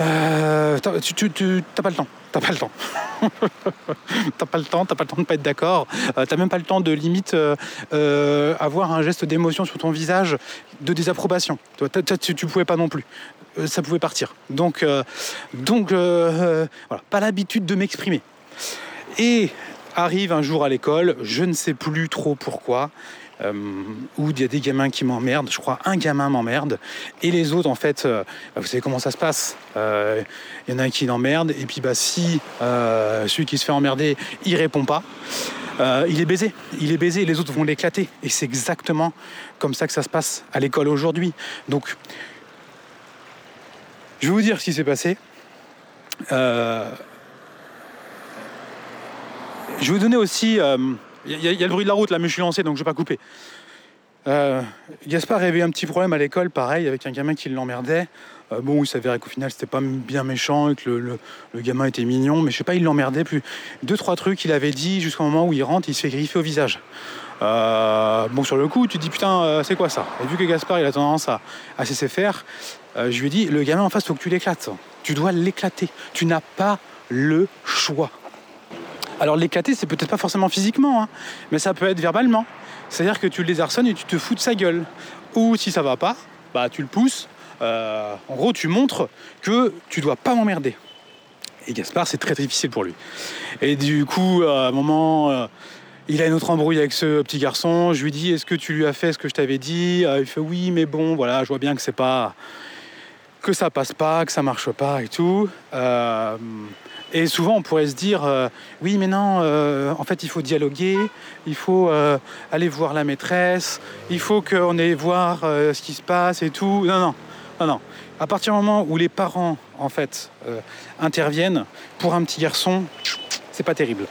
euh, tu, n'as pas le temps. T'as pas le temps. t'as pas le temps, t'as pas le temps de pas être d'accord. Euh, t'as même pas le temps de limite avoir un geste d'émotion sur ton visage de désapprobation. Tu, tu, pouvais pas non plus. ça pouvait partir. Donc, donc voilà, pas l'habitude de m'exprimer. Et arrive un jour à l'école, je ne sais plus trop pourquoi. Euh, où il y a des gamins qui m'emmerdent. Je crois un gamin m'emmerde. Et les autres, en fait, euh, bah, vous savez comment ça se passe. Euh, il y en a un qui l'emmerde. Et puis, bah, si celui qui se fait emmerder, il répond pas, il est baisé. Il est baisé les autres vont l'éclater. Et c'est exactement comme ça que ça se passe à l'école aujourd'hui. Donc, je vais vous dire ce qui s'est passé. je vais vous donner aussi il y, a le bruit de la route là, mais je suis lancé donc je vais pas couper. Euh, Gaspard avait un petit problème à l'école, pareil, avec un gamin qui l'emmerdait. Euh, bon, il s'avérait qu'au final, c'était pas bien méchant et que le, gamin était mignon, mais je sais pas, il l'emmerdait plus. Deux, trois trucs qu'il avait dit jusqu'au moment où il rentre, il se fait griffer au visage. Euh, bon, sur le coup, tu te dis putain, c'est quoi ça? Et vu que Gaspard, il a tendance à, à cesser faire, je lui ai dit le gamin en face, faut que tu l'éclates. Tu dois l'éclater. Tu n'as pas le choix. Alors l'éclater, c'est peut-être pas forcément physiquement, hein, mais ça peut être verbalement. C'est-à-dire que tu le désarçonnes et tu te fous de sa gueule. Ou si ça va pas, bah tu le pousses. Euh, en gros, tu montres que tu dois pas m'emmerder. Et Gaspard, c'est très difficile pour lui. Et du coup, à un moment, euh, il a une autre embrouille avec ce petit garçon. Je lui dis Est-ce que tu lui as fait ce que je t'avais dit? Euh, Il fait Oui, mais bon, voilà, je vois bien que c'est pas que ça passe pas, que ça marche pas et tout. Euh, et souvent, on pourrait se dire, euh, oui, mais non, euh, en fait, il faut dialoguer, il faut aller voir la maîtresse, il faut qu'on aille voir ce qui se passe et tout. Non, non, non, non. À partir du moment où les parents, en fait, interviennent, pour un petit garçon, c'est pas terrible.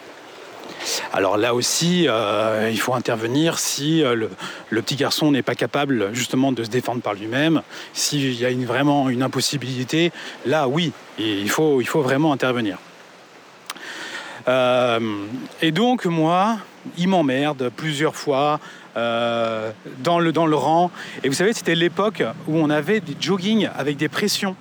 Alors là aussi, euh, il faut intervenir si euh, le, petit garçon n'est pas capable justement de se défendre par lui-même, s'il y a vraiment une impossibilité, là oui, il faut, vraiment intervenir. Euh, et donc moi, il m'emmerde plusieurs fois dans, le, rang. Et vous savez, c'était l'époque où on avait des joggings avec des pressions,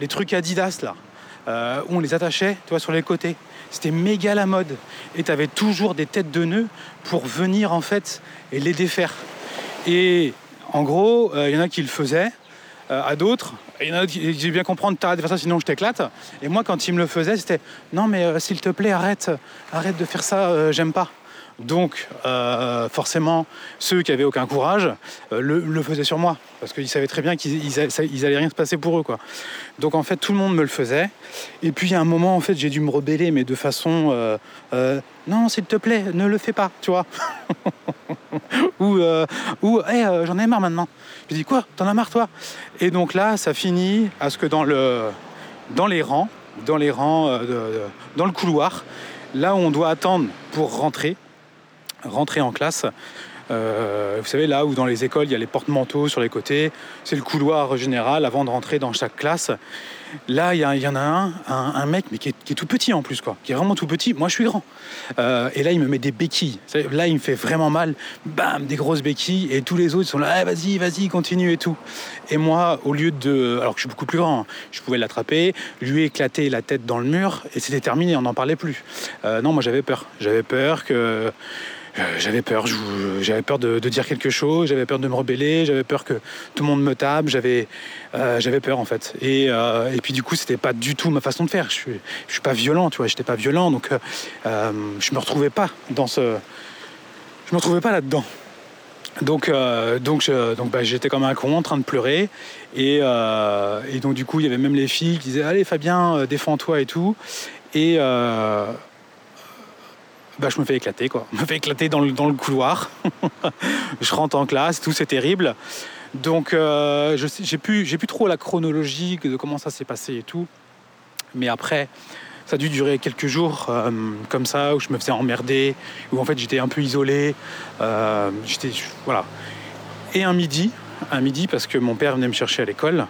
les trucs Adidas là, où on les attachait, tu sur les côtés. C'était méga la mode. Et tu avais toujours des têtes de nœuds pour venir en fait et les défaire. Et en gros, il euh, y en a qui le faisaient, euh, à d'autres, il y en a qui j'ai bien comprendre, t'arrêtes de faire ça sinon je t'éclate. Et moi quand ils me le faisaient, c'était non mais euh, s'il te plaît arrête, arrête de faire ça, j'aime pas. Donc, euh, forcément, ceux qui avaient aucun courage euh, le, faisaient sur moi, parce qu'ils savaient très bien qu'ils ils, allait rien se passer pour eux, quoi. Donc, en fait, tout le monde me le faisait. Et puis, a un moment, en fait, j'ai dû me rebeller, mais de façon, euh, non, s'il te plaît, ne le fais pas, tu vois. ou, ou, j'en ai marre maintenant. Je dis quoi T'en as marre, toi? Et donc là, ça finit à ce que dans le, dans les rangs, dans les rangs, dans le couloir, là où on doit attendre pour rentrer, rentrer en classe. Euh, vous savez, là où dans les écoles, il y a les porte-manteaux sur les côtés, c'est le couloir général avant de rentrer dans chaque classe. Là, il y, en a un, un, mec, mais qui est, tout petit en plus, quoi, qui est vraiment tout petit. Moi, je suis grand. Euh, et là, il me met des béquilles. Là, il me fait vraiment mal. Bam, des grosses béquilles. Et tous les autres sont là, ah, vas-y, vas-y, continue et tout. Et moi, au lieu de. Alors que je suis beaucoup plus grand, hein, je pouvais l'attraper, lui éclater la tête dans le mur, et c'était terminé, on n'en parlait plus. Euh, non, moi, j'avais peur. J'avais peur que j'avais peur, j'avais peur de, dire quelque chose, j'avais peur de me rebeller, j'avais peur que tout le monde me tape, j'avais euh, peur en fait. Euh, et, puis du coup, c'était pas du tout ma façon de faire. Je suis, je suis pas violent, tu vois, j'étais pas violent, donc je me retrouvais pas dans ce, je me retrouvais pas là-dedans. Donc, donc, donc bah, j'étais comme un con en train de pleurer. Et, et, donc, du coup, il y avait même les filles qui disaient Allez, Fabien, défends-toi et tout. Et, bah, je me fais éclater, quoi. Je me fais éclater dans le, dans le couloir. je rentre en classe, tout c'est terrible. Donc, euh, j'ai plus, plus trop la chronologie de comment ça s'est passé et tout. Mais après, ça a dû durer quelques jours euh, comme ça, où je me faisais emmerder, où en fait j'étais un peu isolé. Euh, j'étais, voilà. Et un midi, un midi, parce que mon père venait me chercher à l'école,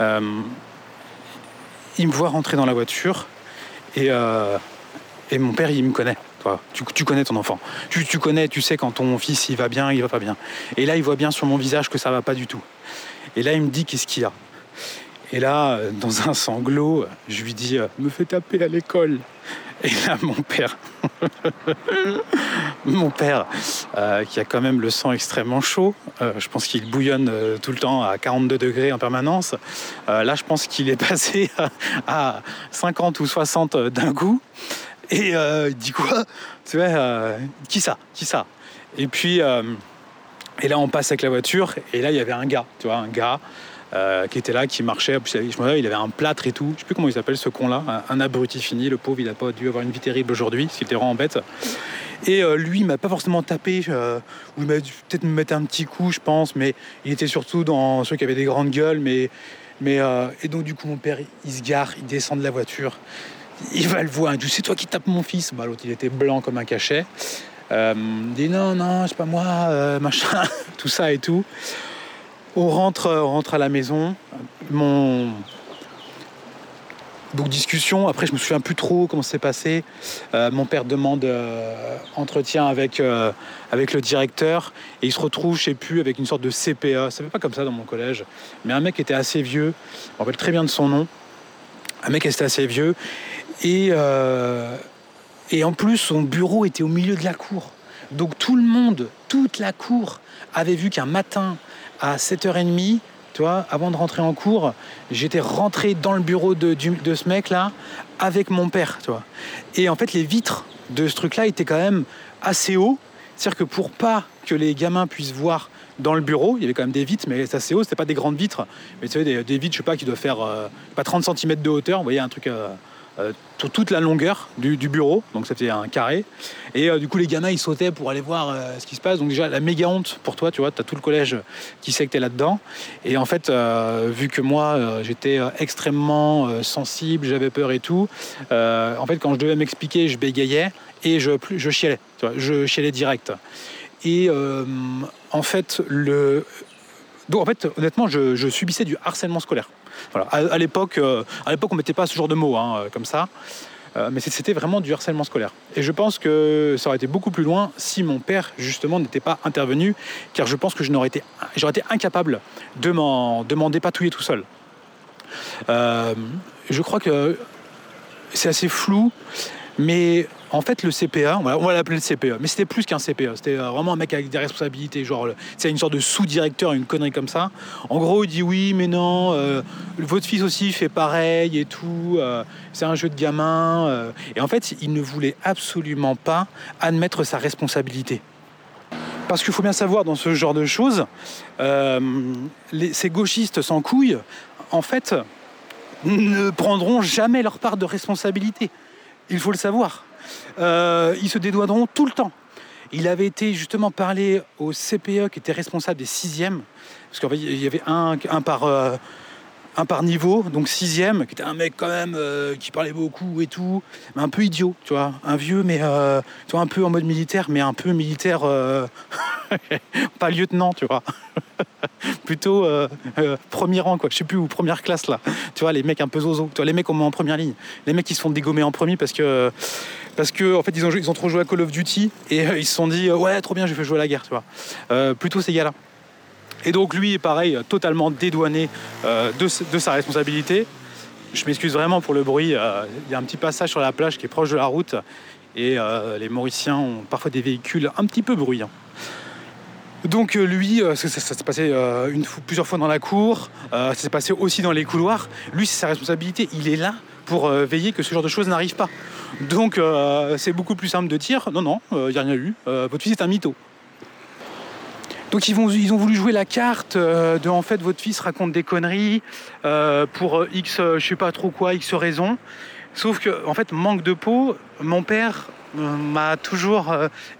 il me voit rentrer dans la voiture et, et mon père, il me connaît. Tu, connais ton enfant. Tu, connais, tu sais quand ton fils il va bien, il va pas bien. Et là, il voit bien sur mon visage que ça va pas du tout. Et là, il me dit qu'est-ce qu'il a? Et là, dans un sanglot, je lui dis euh, me fais taper à l'école. Et là, mon père, mon père, euh, qui a quand même le sang extrêmement chaud, euh, je pense qu'il bouillonne tout le temps à 42 degrés en permanence. là, je pense qu'il est passé à 50 ou 60 d'un coup. Et euh, il dit quoi? Tu vois, euh, qui ça? Qui ça? Et puis, euh, et là, on passe avec la voiture, et là, il y avait un gars, tu vois, un gars qui était là, qui marchait. Je me il avait un plâtre et tout. Je sais plus comment il s'appelle ce con-là, un, abruti fini. Le pauvre, il n'a pas dû avoir une vie terrible aujourd'hui, parce qu'il était vraiment bête. Et lui, il m'a pas forcément tapé, ou il m'a peut-être me mettre un petit coup, je pense, mais il était surtout dans ceux qui avaient des grandes gueules. Mais, mais, et donc, du coup, mon père, il se gare, il descend de la voiture il va le voir. C'est toi qui tapes mon fils. Bah, l'autre, il était blanc comme un cachet. Euh, il dit non, non, c'est pas moi, euh, machin, tout ça et tout. On rentre, on rentre à la maison. Mon. Donc discussion, après je me souviens plus trop comment c'est passé. Euh, mon père demande entretien avec, avec le directeur et il se retrouve, je sais plus, avec une sorte de CPA. Ça fait pas comme ça dans mon collège, mais un mec était assez vieux, je me rappelle très bien de son nom. Un mec était assez vieux et, euh, et en plus, son bureau était au milieu de la cour. Donc tout le monde, toute la cour, avait vu qu'un matin à 7h30, tu avant de rentrer en cours, j'étais rentré dans le bureau de, ce mec-là avec mon père. Tu. Et en fait, les vitres de ce truc-là étaient quand même assez hauts. C'est-à-dire que pour pas que les gamins puissent voir dans le bureau. Il y avait quand même des vitres, mais c'est assez haut, c'était pas des grandes vitres. Mais tu sais, des, des vitres, je sais pas, qui doivent faire euh, pas 30 cm de hauteur. Vous voyez, un truc euh, euh, toute la longueur du, bureau. Donc faisait un carré. Et euh, du coup, les gamins, ils sautaient pour aller voir euh, ce qui se passe. Donc déjà, la méga honte pour toi, tu vois, tu as tout le collège qui sait que tu es là-dedans. Et en fait, vu que moi, j'étais extrêmement sensible, j'avais peur et tout, en fait, quand je devais m'expliquer, je bégayais et je, je chialais. Tu vois, je chialais direct. Et en fait. Donc, en fait, honnêtement, je subissais du harcèlement scolaire. À, l'époque, euh, à l'époque, on mettait pas ce genre de mots hein, euh, comme ça. Euh, mais c'était vraiment du harcèlement scolaire. Et je pense que ça aurait été beaucoup plus loin si mon père, justement, n'était pas intervenu, car je pense que été, j'aurais été incapable de m'en, de m'en dépatouiller tout seul. Je crois que c'est assez flou, mais en fait, le CPA, on va, l'appeler le CPA, mais c'était plus qu'un CPA, c'était euh, vraiment un mec avec des responsabilités, genre, c'est une sorte de sous-directeur, une connerie comme ça. En gros, il dit oui, mais non, euh, votre fils aussi fait pareil et tout, euh, c'est un jeu de gamin. et en fait, il ne voulait absolument pas admettre sa responsabilité. Parce qu'il faut bien savoir, dans ce genre de choses, ces gauchistes sans couilles, en fait, ne prendront jamais leur part de responsabilité. Il faut le savoir. Euh, ils se dédouaneront tout le temps. Il avait été justement parlé au CPE qui était responsable des sixièmes, parce qu'en fait, il y avait un, un par, euh, un par niveau, donc sixième, qui était un mec quand même euh, qui parlait beaucoup et tout, mais un peu idiot, tu vois, un vieux, mais euh, un peu en mode militaire, mais un peu militaire, euh, pas lieutenant, tu vois. Plutôt premier rang, quoi. Je sais plus où, première classe, là. Tu vois, les mecs un peu zozo. Tu vois, les mecs qu'on met en première ligne. Les mecs qui se font dégommer en premier parce que, parce que en fait, ils ont, trop joué à Call of Duty et ils se sont dit, ouais, trop bien, j'ai fait jouer à la guerre, tu vois. Plutôt ces gars-là. Et donc, lui, pareil, totalement dédouané euh, de, sa responsabilité. Je m'excuse vraiment pour le bruit. euh, Il y a un petit passage sur la plage qui est proche de la route et euh, les Mauriciens ont parfois des véhicules un petit peu bruyants. Donc lui, ça, ça- s'est passé plusieurs fois dans la cour, ça s'est passé aussi dans les couloirs. Lui, c'est sa responsabilité. Il est là pour veiller que ce genre de choses n'arrive pas. Donc c'est beaucoup plus simple de dire non, non, il n'y a rien eu. Votre fils est un mytho. Donc ils, ont voulu jouer la carte euh, de en fait votre fils raconte des conneries euh, pour euh, X, je sais pas trop quoi, X raisons. Sauf que en fait manque de peau, mon père m'a toujours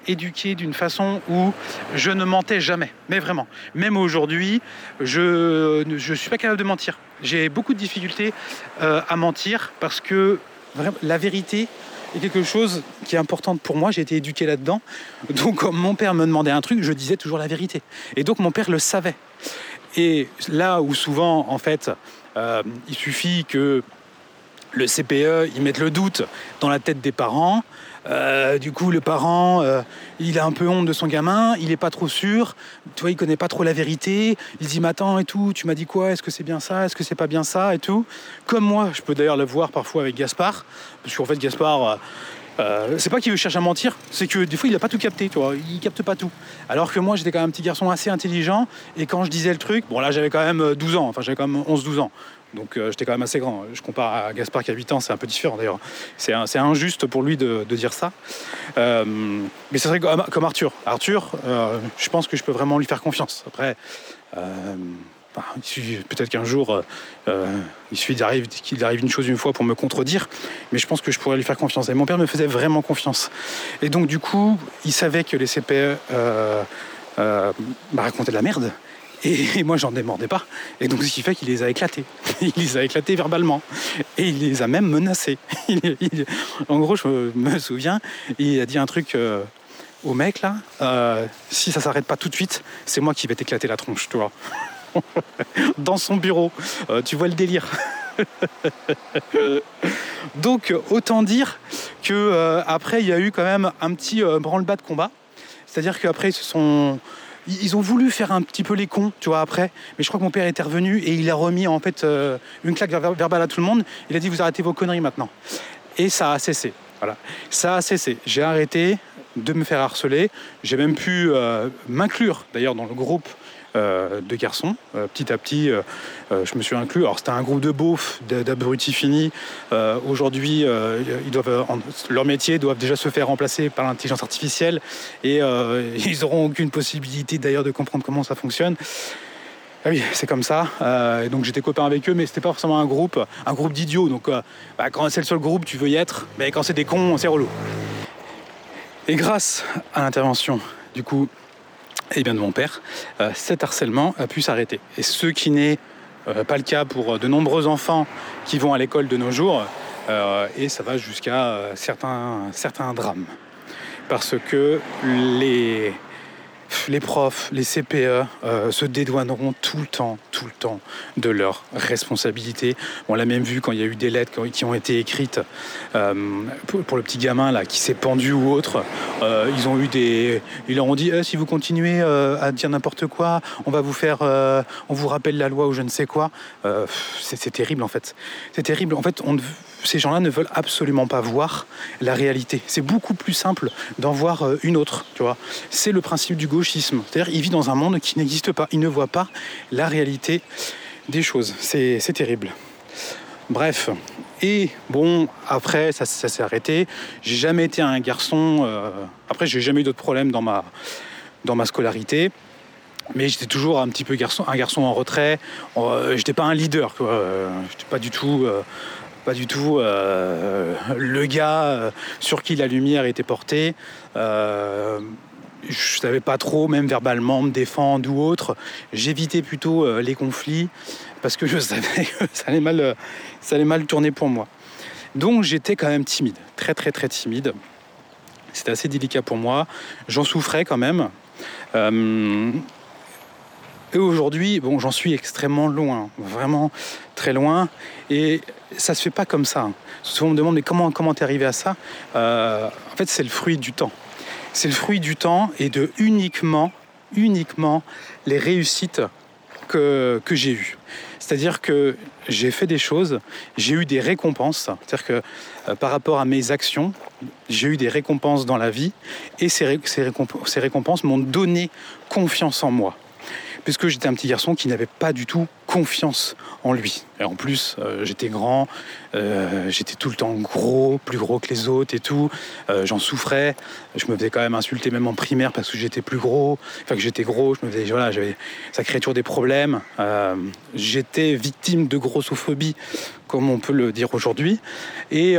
éduqué d'une façon où je ne mentais jamais, mais vraiment. Même aujourd'hui, je ne suis pas capable de mentir. J'ai beaucoup de difficultés à mentir parce que la vérité est quelque chose qui est importante pour moi. J'ai été éduqué là-dedans. Donc, quand mon père me demandait un truc, je disais toujours la vérité. Et donc, mon père le savait. Et là où souvent, en fait, euh, il suffit que le CPE, il mette le doute dans la tête des parents. Euh, du coup, le parent, euh, il a un peu honte de son gamin, il est pas trop sûr, tu vois, il connaît pas trop la vérité. Il dit, mais attends et tout, tu m'as dit quoi? Est-ce que c'est bien ça? Est-ce que c'est pas bien ça Et tout? Comme moi, je peux d'ailleurs le voir parfois avec Gaspard, parce qu'en fait, Gaspard. euh, c'est pas qu'il veut chercher à mentir, c'est que des fois il a pas tout capté, tu vois, il capte pas tout. Alors que moi j'étais quand même un petit garçon assez intelligent et quand je disais le truc, bon là j'avais quand même euh, 12 ans, enfin j'avais quand même 11-12 ans. Donc euh, j'étais quand même assez grand. Je compare à Gaspard qui a 8 ans, c'est un peu différent d'ailleurs. C'est c'est injuste pour lui de, dire ça. Euh, mais ce serait comme, Arthur. Arthur, euh, je pense que je peux vraiment lui faire confiance. Après, bah, peut-être qu'un jour, il suffit d'arrive- qu'il arrive une chose une fois pour me contredire, mais je pense que je pourrais lui faire confiance. Et mon père me faisait vraiment confiance. Et donc du coup, il savait que les CPE bah, racontaient de la merde. Et, moi, j'en démordais pas. Et donc, ce qui fait qu'il les a éclatés. Il les a éclatés verbalement. Et il les a même menacés. En gros, je me, souviens, il a dit un truc euh, au mec, là. euh, si ça s'arrête pas tout de suite, c'est moi qui vais t'éclater la tronche, tu vois. Dans son bureau. Euh, tu vois le délire. Donc, autant dire que euh, après, il y a eu quand même un petit branle-bas de combat. C'est-à-dire qu'après, ils se sont ils ont voulu faire un petit peu les cons, tu vois, après. Mais je crois que mon père était revenu et il a remis en fait euh, une claque ver- verbale à tout le monde. Il a dit vous arrêtez vos conneries maintenant. Et ça a cessé. Voilà, ça a cessé. J'ai arrêté de me faire harceler. J'ai même pu euh, m'inclure d'ailleurs dans le groupe de garçons. petit à petit, je me suis inclus. Alors c'était un groupe de beaufs, d'abrutis finis. Aujourd'hui, leur métier doivent déjà se faire remplacer par l'intelligence artificielle et ils n'auront aucune possibilité d'ailleurs de comprendre comment ça fonctionne. Ah oui, c'est comme ça. Euh, donc j'étais copain avec eux, mais c'était pas forcément un groupe, un groupe d'idiots. Donc euh, bah, quand c'est le seul groupe, tu veux y être, mais quand c'est des cons, c'est relou. Et grâce à l'intervention, du coup, eh bien de mon père, euh, cet harcèlement a pu s'arrêter. Et ce qui n'est pas le cas pour de nombreux enfants qui vont à l'école de nos jours, et ça va jusqu'à certains, certains drames. Parce que les, les profs, les CPE euh, se dédouaneront tout le temps, tout le temps de leurs responsabilités. On l'a même vu quand il y a eu des lettres qui ont été écrites euh, pour, le petit gamin là qui s'est pendu ou autre. Euh, ils ont eu des, ils leur ont dit eh, si vous continuez à dire n'importe quoi, on va vous faire, on vous rappelle la loi ou je ne sais quoi. c'est terrible en fait. C'est terrible. En fait, on ces gens-là ne veulent absolument pas voir la réalité. C'est beaucoup plus simple d'en voir euh, une autre, tu vois. C'est le principe du gauchisme. C'est-à-dire, il vit dans un monde qui n'existe pas. Il ne voit pas la réalité des choses. C'est terrible. Bref. Et bon, après, ça, s'est arrêté. J'ai jamais été un garçon. Euh, après, j'ai jamais eu d'autres problèmes dans ma, dans ma scolarité. Mais j'étais toujours un petit peu garçon, un garçon en retrait. Euh, j'étais pas un leader, quoi. j'étais pas du tout pas du tout euh, le gars euh, sur qui la lumière était portée. Euh, je savais pas trop, même verbalement, me défendre ou autre. J'évitais plutôt les conflits parce que je savais que ça allait mal, ça allait mal tourner pour moi. Donc j'étais quand même timide, très très très timide. C'était assez délicat pour moi. J'en souffrais quand même. Et aujourd'hui, bon, j'en suis extrêmement loin, vraiment très loin. Ça se fait pas comme ça. Souvent on me demande mais comment comment t'es arrivé à ça? Euh, En fait, c'est le fruit du temps. C'est le fruit du temps et de uniquement, uniquement les réussites que, que j'ai eues. C'est-à-dire que j'ai fait des choses, j'ai eu des récompenses. C'est-à-dire que euh, par rapport à mes actions, j'ai eu des récompenses dans la vie et ces récompenses m'ont donné confiance en moi puisque j'étais un petit garçon qui n'avait pas du tout confiance en lui. Et en plus, euh, j'étais grand, euh, j'étais tout le temps gros, plus gros que les autres et tout. Euh, j'en souffrais. Je me faisais quand même insulter, même en primaire, parce que j'étais plus gros. Enfin, que j'étais gros, je me faisais, voilà, ça créait toujours des problèmes. j'étais victime de grossophobie, comme on peut le dire aujourd'hui. Et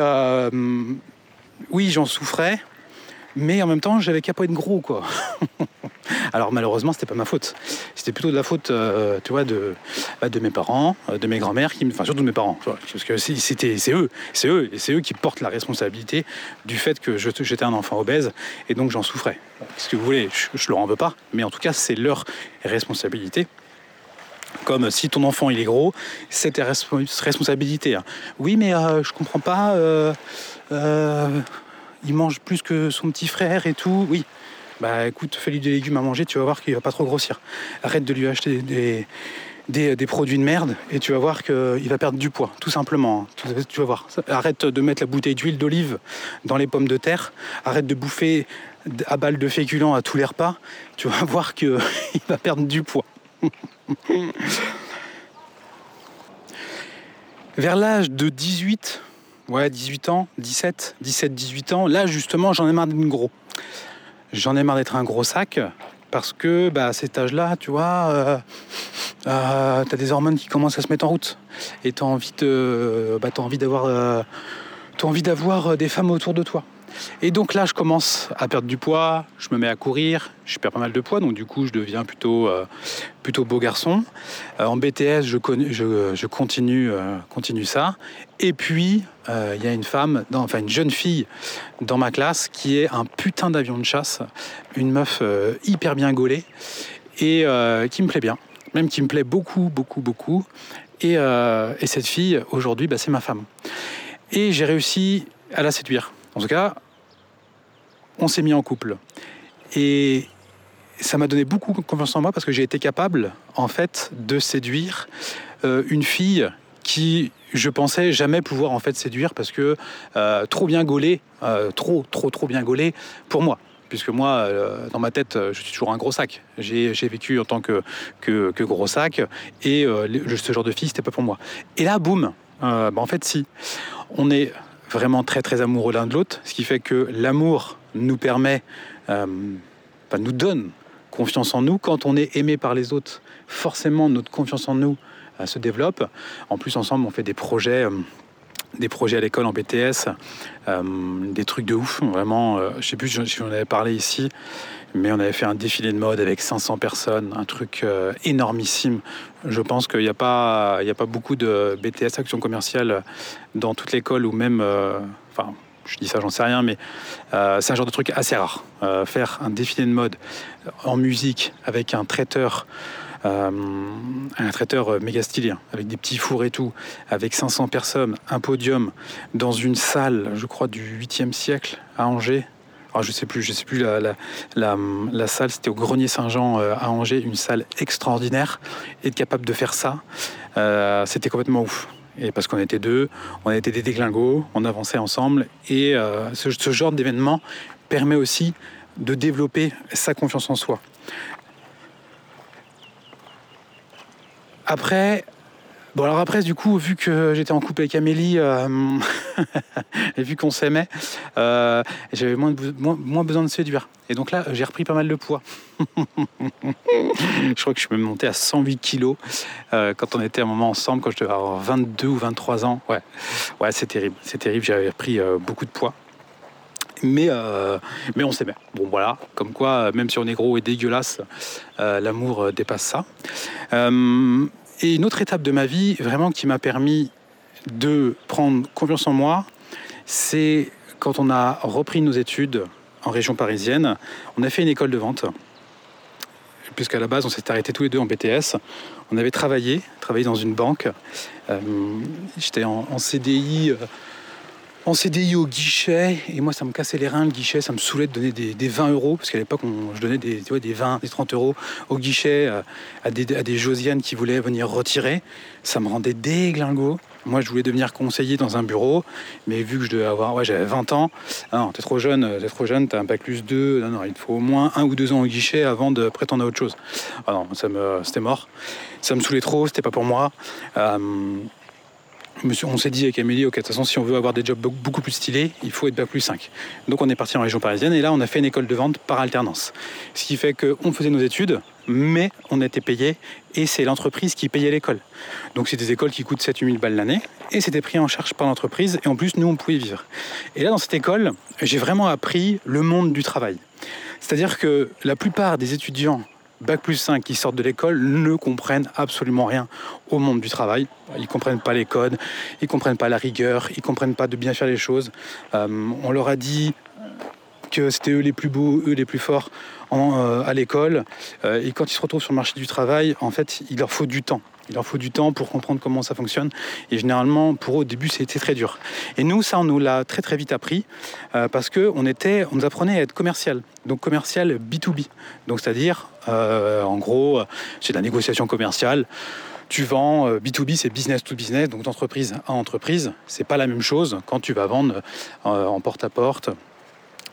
oui, j'en souffrais mais en même temps j'avais qu'à pas gros quoi. Alors malheureusement c'était pas ma faute, c'était plutôt de la faute euh, tu vois de, bah, mes parents, euh, de mes grands-mères, enfin surtout de mes parents, parce que c'était c'est eux, c'est eux et c'est eux qui portent la responsabilité du fait que j'étais un enfant obèse et donc j'en souffrais. Ce que vous voulez, je, je leur en veux pas, mais en tout cas c'est leur responsabilité comme si ton enfant il est gros, c'est ta responsabilité. Hein. Oui, mais euh, je comprends pas. Euh, il mange plus que son petit frère et tout. Oui, bah écoute, fais-lui des légumes à manger, tu vas voir qu'il va pas trop grossir. Arrête de lui acheter des, des, produits de merde et tu vas voir qu'il va perdre du poids, tout simplement. Tu, vas voir. Arrête de mettre la bouteille d'huile d'olive dans les pommes de terre. Arrête de bouffer à balles de féculents à tous les repas. Tu vas voir qu'il va perdre du poids. Vers l'âge de 18, ouais, 18 ans, 17, 17, 18 ans, là justement j'en ai marre d'être gros. J'en ai marre d'être un gros sac parce que bah, à cet âge-là, tu vois, euh, euh, tu as des hormones qui commencent à se mettre en route et tu as envie de, bah, as envie d'avoir, euh, envie d'avoir des femmes autour de toi. Et donc là, je commence à perdre du poids, je me mets à courir, je perds pas mal de poids, donc du coup, je deviens plutôt, euh, plutôt beau garçon. Euh, en BTS, je, je, continue, euh, continue ça. Et puis, il y a une femme, enfin une jeune fille dans ma classe qui est un putain d'avion de chasse, une meuf hyper bien gaulée et qui me plaît bien, même qui me plaît beaucoup, beaucoup, beaucoup. Et, et cette fille, aujourd'hui, bah, c'est ma femme. Et j'ai réussi à la séduire. En tout cas, on s'est mis en couple. Et ça m'a donné beaucoup confiance en moi parce que j'ai été capable, en fait, de séduire euh, une fille qui, je pensais jamais pouvoir en fait séduire parce que euh, trop bien gaulée, euh, trop, trop, trop bien gaulée pour moi puisque moi, dans ma tête, je suis toujours un gros sac. J'ai vécu en tant que, que, gros sac, et ce genre de fille, c'était pas pour moi. Et là, boum, bah, en fait, si. On est vraiment très très amoureux l'un de l'autre, ce qui fait que l'amour nous permet, nous donne confiance en nous. Quand on est aimé par les autres, forcément notre confiance en nous euh, se développe. En plus, ensemble, on fait des projets. Euh, des projets à l'école en BTS, euh, des trucs de ouf, vraiment, je sais plus si j'en avais parlé ici, mais on avait fait un défilé de mode avec 500 personnes, un truc énormissime. Je pense qu'il n'y a, pas, a pas beaucoup de BTS action commerciale dans toute l'école ou même, enfin, je dis ça, j'en sais rien, mais euh, c'est un genre de truc assez rare. Euh, faire un défilé de mode en musique avec un traiteur, euh, un traiteur méga stylé, hein, avec des petits fours et tout, avec 500 personnes, un podium dans une salle, je crois, du 8e siècle à Angers. Alors, je sais plus, je sais plus la, la, la, salle, c'était au Grenier Saint-Jean à Angers, une salle extraordinaire. Être capable de faire ça, c'était complètement ouf. Et parce qu'on était deux, on était des déglingos, on avançait ensemble. Et euh, ce, ce, genre d'événement permet aussi de développer sa confiance en soi. Après, Bon alors après du coup vu que j'étais en couple avec Amélie euh, et vu qu'on s'aimait, euh, j'avais moins, besoin de séduire. Et donc là j'ai repris pas mal de poids. je crois que je suis même monté à 108 kilos euh, quand on était un moment ensemble, quand je devais avoir 22 ou 23 ans. Ouais, ouais c'est terrible, c'est terrible, j'avais repris beaucoup de poids. Mais, mais on s'aimait. Bon voilà, comme quoi, même si on est gros et dégueulasse, l'amour dépasse ça. Et une autre étape de ma vie, vraiment, qui m'a permis de prendre confiance en moi, c'est quand on a repris nos études en région parisienne. On a fait une école de vente, puisqu'à la base, on s'était arrêtés tous les deux en BTS. On avait travaillé, travaillé dans une banque. Euh, j'étais en, CDI. Euh, en CDI au guichet, et moi ça me cassait les reins le guichet, ça me saoulait de donner des, 20 euros, parce qu'à l'époque je donnais des, des 20, des 30 euros au guichet euh, à, des, à qui voulaient venir retirer. Ça me rendait déglingo. Moi je voulais devenir conseiller dans un bureau, mais vu que je devais avoir, ouais j'avais 20 ans, ah t'es trop jeune, t'es trop jeune, t'as un bac plus 2, non non il faut au moins un ou deux ans au guichet avant de prétendre à autre chose. Ah non, ça me, c'était mort, ça me saoulait trop, c'était pas pour moi. Euh, on s'est dit avec Amélie, ok, de toute façon, si on veut avoir des jobs beaucoup plus stylés, il faut être bac plus 5. Donc on est parti en région parisienne et là, on a fait une école de vente par alternance. Ce qui fait qu'on faisait nos études, mais on était payé et c'est l'entreprise qui payait l'école. Donc c'est des écoles qui coûtent 7 000 balles l'année et c'était pris en charge par l'entreprise et en plus, nous, on pouvait vivre. Et là, dans cette école, j'ai vraiment appris le monde du travail. C'est-à-dire que la plupart des étudiants Bac plus 5 qui sortent de l'école ne comprennent absolument rien au monde du travail. Ils ne comprennent pas les codes, ils ne comprennent pas la rigueur, ils ne comprennent pas de bien faire les choses. Euh, on leur a dit que c'était eux les plus beaux, eux les plus forts euh, à l'école. Euh, et quand ils se retrouvent sur le marché du travail, en fait, il leur faut du temps. Il leur faut du temps pour comprendre comment ça fonctionne. Et généralement, pour eux, au début, c'était très dur. Et nous, ça, on nous l'a très très vite appris euh, parce que on était, on nous apprenait à être commercial. Donc commercial B2B. Donc c'est-à-dire, euh, en gros, c'est de la négociation commerciale. Tu vends B2B, c'est business to business, donc d'entreprise à entreprise. C'est pas la même chose quand tu vas vendre en porte à porte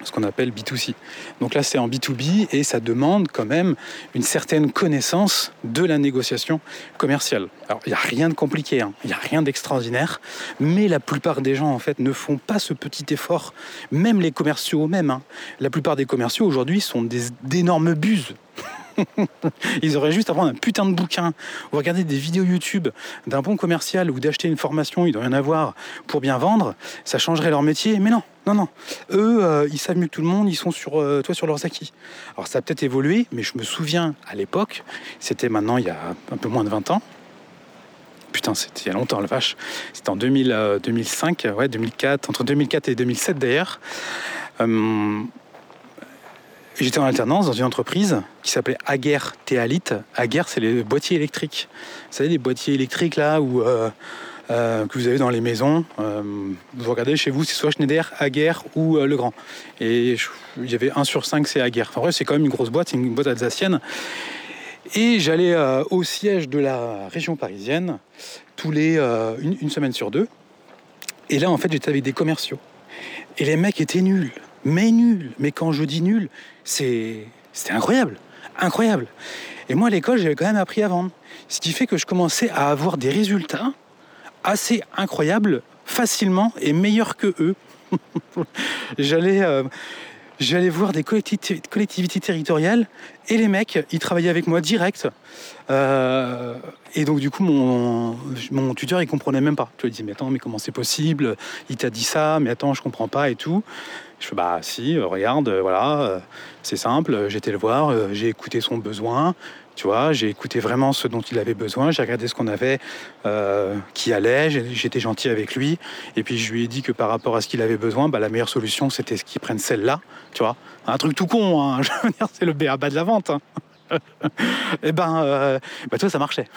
ce qu'on appelle B2C. Donc là, c'est en B2B et ça demande quand même une certaine connaissance de la négociation commerciale. Alors, il n'y a rien de compliqué, hein. il n'y a rien d'extraordinaire, mais la plupart des gens, en fait, ne font pas ce petit effort, même les commerciaux eux-mêmes. Hein. La plupart des commerciaux, aujourd'hui, sont d'énormes buses. Ils auraient juste à prendre un putain de bouquin ou regarder des vidéos YouTube d'un bon commercial ou d'acheter une formation, il doit y en avoir pour bien vendre, ça changerait leur métier. Mais non, non, non. Eux, euh, ils savent mieux que tout le monde, ils sont sur, euh, toi, sur leurs acquis. Alors ça a peut-être évolué, mais je me souviens à l'époque, c'était maintenant il y a un peu moins de 20 ans. Putain, c'était il y a longtemps, la vache. C'était en 2000, 2005, euh, ouais, 2004, entre 2004 et 2007 d'ailleurs. J'étais en alternance dans une entreprise qui s'appelait Aguerre Théalite. Aguerre, c'est les boîtiers électriques. Vous savez, les boîtiers électriques là où, euh, euh, que vous avez dans les maisons. Euh, vous regardez chez vous, c'est soit Schneider, Aguerre ou Legrand. Et il y avait 1 sur 5, c'est Aguerre. Enfin, vrai, c'est quand même une grosse boîte, c'est une boîte alsacienne. Et j'allais au siège de la région parisienne tous les, une semaine sur deux. Et là, en fait, j'étais avec des commerciaux. Et les mecs étaient nuls mais nul. Mais quand je dis nul, c'est c'était incroyable, incroyable. Et moi, à l'école, j'avais quand même appris à vendre. Ce qui fait que je commençais à avoir des résultats assez incroyables, facilement et meilleurs que eux. J'allais euh, j'allais voir des collectivités, territoriales et les mecs, ils travaillaient avec moi direct. Euh, et donc du coup, mon, mon tuteur, il comprenait même pas. Tu lui dis, mais attends, mais comment c'est possible? Il t'a dit ça, mais attends, je comprends pas et tout. Je fais, bah si, regarde, voilà, c'est simple, j'étais le voir, j'ai écouté son besoin, tu vois, j'ai écouté vraiment ce dont il avait besoin, j'ai regardé ce qu'on avait euh, qui allait, j'étais gentil avec lui, et puis je lui ai dit que par rapport à ce qu'il avait besoin, bah, la meilleure solution c'était qu'il prenne celle-là, tu vois. Un truc tout con, hein. c'est le béaba de la vente. Hein. Et eh ben, bah, toi, ça marchait.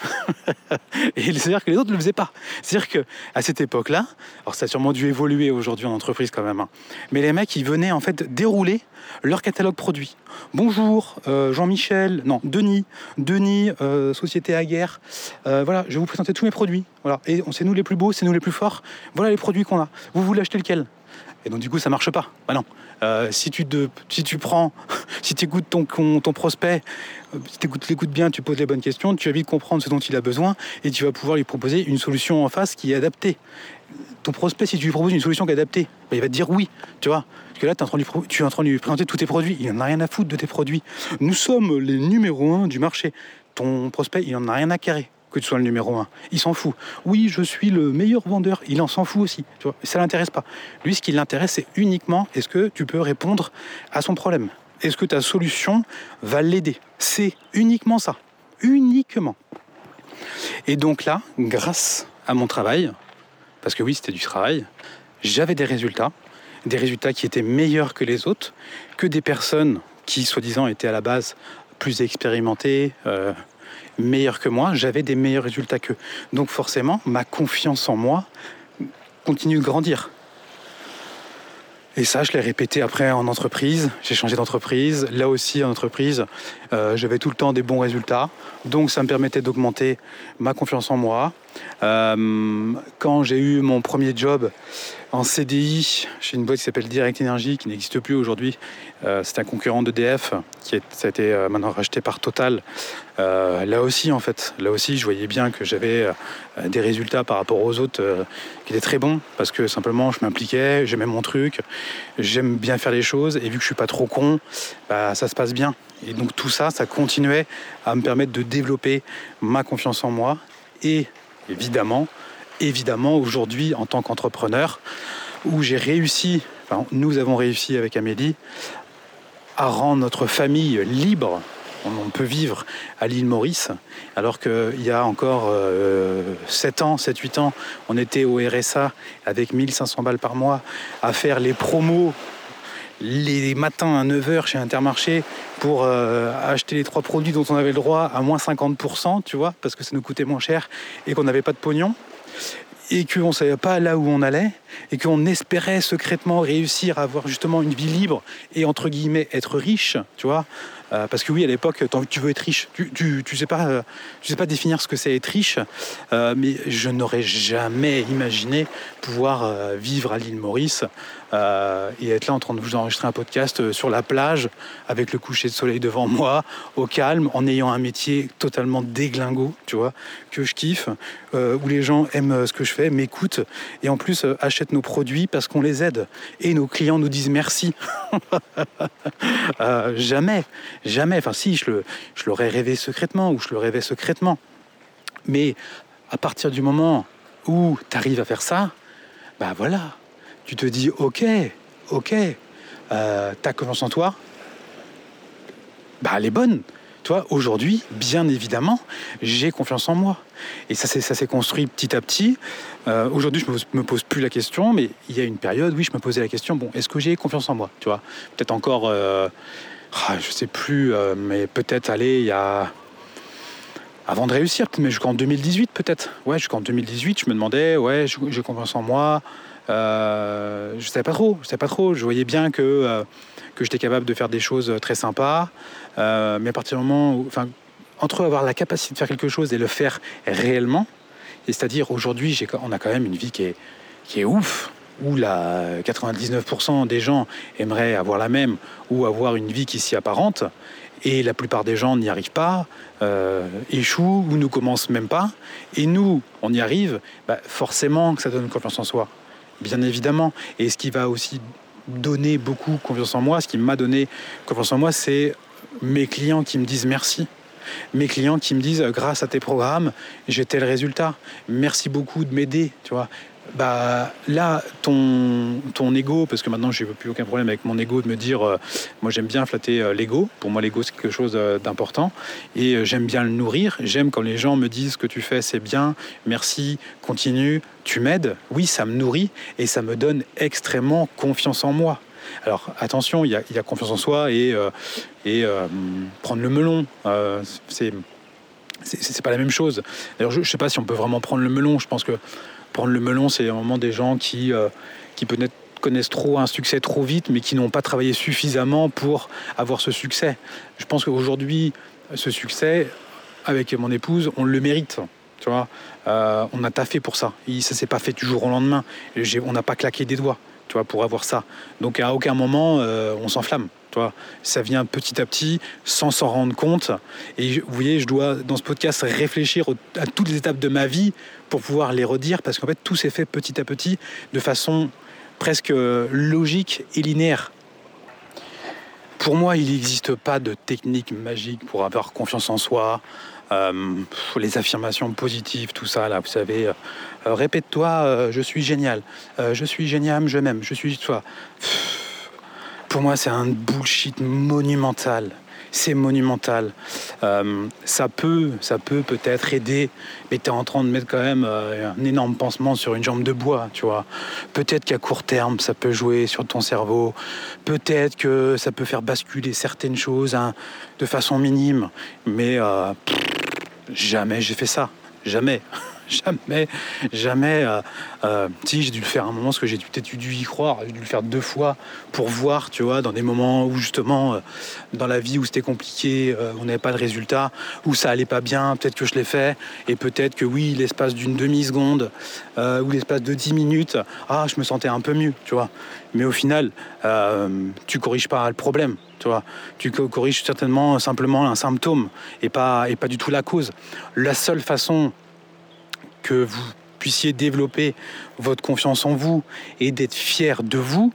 et c'est-à-dire que les autres ne le faisaient pas. C'est-à-dire qu'à cette époque-là, alors ça a sûrement dû évoluer aujourd'hui en entreprise quand même, hein, mais les mecs, ils venaient en fait dérouler leur catalogue produit. Bonjour, euh, Jean-Michel, non, Denis, Denis, euh, Société Aguerre. voilà, je vais vous présenter tous mes produits. Voilà, et c'est nous les plus beaux, c'est nous les plus forts. Voilà les produits qu'on a. Vous voulez acheter lequel? Et donc du coup, ça marche pas. Bah non. si, tu si tu prends, si tu écoutes ton, prospect si tu l'écoutes bien, tu poses les bonnes questions, tu vas vite comprendre ce dont il a besoin et tu vas pouvoir lui proposer une solution en face qui est adaptée. Ton prospect, si tu lui proposes une solution qui est adaptée, bah, il va te dire oui, tu vois. Parce que là, tu es en train de lui présenter tous tes produits. Il n'en a rien à foutre de tes produits. Nous sommes les numéros un du marché. Ton prospect, il n'en a rien à carrer que tu sois le numéro un. Il s'en fout. Oui, je suis le meilleur vendeur. Il en s'en fout aussi. Tu vois. Ça l'intéresse pas. Lui, ce qui l'intéresse, c'est uniquement est-ce que tu peux répondre à son problème est-ce que ta solution va l'aider? C'est uniquement ça. Uniquement. Et donc là, grâce à mon travail, parce que oui, c'était du travail, j'avais des résultats, des résultats qui étaient meilleurs que les autres, que des personnes qui, soi-disant, étaient à la base plus expérimentées, euh, meilleures que moi, j'avais des meilleurs résultats qu'eux. Donc forcément, ma confiance en moi continue de grandir. Et ça, je l'ai répété après en entreprise. J'ai changé d'entreprise. Là aussi, en entreprise, euh, j'avais tout le temps des bons résultats. Donc, ça me permettait d'augmenter ma confiance en moi. Euh, quand j'ai eu mon premier job en CDI chez une boîte qui s'appelle Direct Energy, qui n'existe plus aujourd'hui, euh, c'est un concurrent d'EDF qui a été maintenant racheté par Total. là aussi, en fait, là aussi, je voyais bien que j'avais des résultats par rapport aux autres qui étaient très bons parce que simplement, je m'impliquais, j'aimais mon truc, j'aime bien faire les choses et vu que je suis pas trop con, bah, ça se passe bien. Et donc tout ça, ça continuait à me permettre de développer ma confiance en moi et évidemment, évidemment aujourd'hui en tant qu'entrepreneur, où j'ai réussi, nous avons réussi avec Amélie, à rendre notre famille libre. On peut vivre à l'île Maurice, alors qu'il y a encore 7 euh, ans, 7-8 ans, on était au RSA avec 1500 balles par mois à faire les promos les matins à 9h chez Intermarché pour euh, acheter les trois produits dont on avait le droit à moins 50%, tu vois, parce que ça nous coûtait moins cher et qu'on n'avait pas de pognon et qu'on ne savait pas là où on allait, et qu'on espérait secrètement réussir à avoir justement une vie libre et entre guillemets être riche, tu vois, euh, parce que oui, à l'époque, tu veux être riche. Tu, tu, sais pas, euh, tu sais pas définir ce que c'est être riche, mais je n'aurais jamais imaginé pouvoir vivre à l'île Maurice et être là en train de vous enregistrer un podcast sur la plage avec le coucher de soleil devant moi, au calme, en ayant un métier totalement déglingo, tu vois, que je kiffe, où les gens aiment ce que je fais, m'écoutent et en plus achètent nos produits parce qu'on les aide et nos clients nous disent merci. jamais, Jamais. Enfin, si, je, l'aurais rêvé secrètement ou je le rêvais secrètement. Mais à partir du moment où tu arrives à faire ça, bah voilà, tu te dis ok, ok, euh, ta confiance en toi, bah elle est bonne. Toi, aujourd'hui, bien évidemment, j'ai confiance en moi. Et ça, ça s'est construit petit à petit. Euh, aujourd'hui, je me, me pose plus la question, mais il y a une période, oui, je me posais la question, bon, est-ce que j'ai confiance en moi Tu vois, peut-être encore euh, ah, je sais plus, euh, mais peut-être aller il y a. Avant de réussir, mais jusqu'en 2018 peut-être. Ouais, jusqu'en 2018, je me demandais, ouais, j'ai confiance en moi. Euh, je savais pas trop, je savais pas trop. Je voyais bien que, euh, que j'étais capable de faire des choses très sympas. Euh, mais à partir du moment où. Entre avoir la capacité de faire quelque chose et le faire réellement, c'est-à-dire aujourd'hui, on a quand même une vie qui est, ouf. où la 99% des gens aimeraient avoir la même ou avoir une vie qui s'y apparente, et la plupart des gens n'y arrivent pas, euh, échouent ou ne commencent même pas, et nous, on y arrive, bah, forcément que ça donne confiance en soi, bien évidemment. Et ce qui va aussi donner beaucoup confiance en moi, ce qui m'a donné confiance en moi, c'est mes clients qui me disent merci. Mes clients qui me disent grâce à tes programmes, j'ai tel résultat. Merci beaucoup de m'aider, tu vois bah, là, ton, ego, parce que maintenant j'ai plus aucun problème avec mon ego de me dire, euh, moi j'aime bien flatter euh, l'ego, pour moi l'ego c'est quelque chose euh, d'important, et j'aime bien le nourrir, j'aime quand les gens me disent ce que tu fais c'est bien, merci, continue, tu m'aides, oui ça me nourrit, et ça me donne extrêmement confiance en moi. Alors attention, il y a, confiance en soi et, prendre le melon, c'est pas la même chose. Je, ne sais pas si on peut vraiment prendre le melon. Je pense que prendre le melon, c'est un moment des gens qui, euh, qui peut-être connaissent trop un succès trop vite, mais qui n'ont pas travaillé suffisamment pour avoir ce succès. Je pense qu'aujourd'hui, ce succès, avec mon épouse, on le mérite. Tu vois, euh, on a taffé pour ça. Et ça s'est pas fait du jour au lendemain. On n'a pas claqué des doigts, tu vois, pour avoir ça. Donc à aucun moment, euh, on s'enflamme. Ça vient petit à petit, sans s'en rendre compte. Et vous voyez, je dois, dans ce podcast, réfléchir à toutes les étapes de ma vie pour pouvoir les redire, parce qu'en fait, tout s'est fait petit à petit, de façon presque logique et linéaire. Pour moi, il n'existe pas de technique magique pour avoir confiance en soi. Euh, les affirmations positives, tout ça, là, vous savez, euh, répète-toi, euh, je suis génial, je suis génial, je m'aime, je suis toi pour moi, c'est un bullshit monumental. C'est monumental. Euh, ça peut, ça peut peut-être aider, mais tu es en train de mettre quand même euh, un énorme pansement sur une jambe de bois, tu vois. Peut-être qu'à court terme, ça peut jouer sur ton cerveau. Peut-être que ça peut faire basculer certaines choses hein, de façon minime. Mais euh, jamais j'ai fait ça. Jamais. jamais, jamais. Euh, euh, si j'ai dû le faire un moment, parce que j'ai peut-être dû y croire, j'ai dû le faire deux fois pour voir, tu vois, dans des moments où justement, euh, dans la vie où c'était compliqué, on n'avait pas de résultat, où ça allait pas bien, peut-être que je l'ai fait, et peut-être que oui, l'espace d'une demi-seconde ou l'espace de dix minutes, ah, je me sentais un peu mieux, tu vois. Mais au final, tu corriges pas le problème. Tu, vois, tu corriges certainement simplement un symptôme et pas, et pas du tout la cause. La seule façon que vous puissiez développer votre confiance en vous et d'être fier de vous,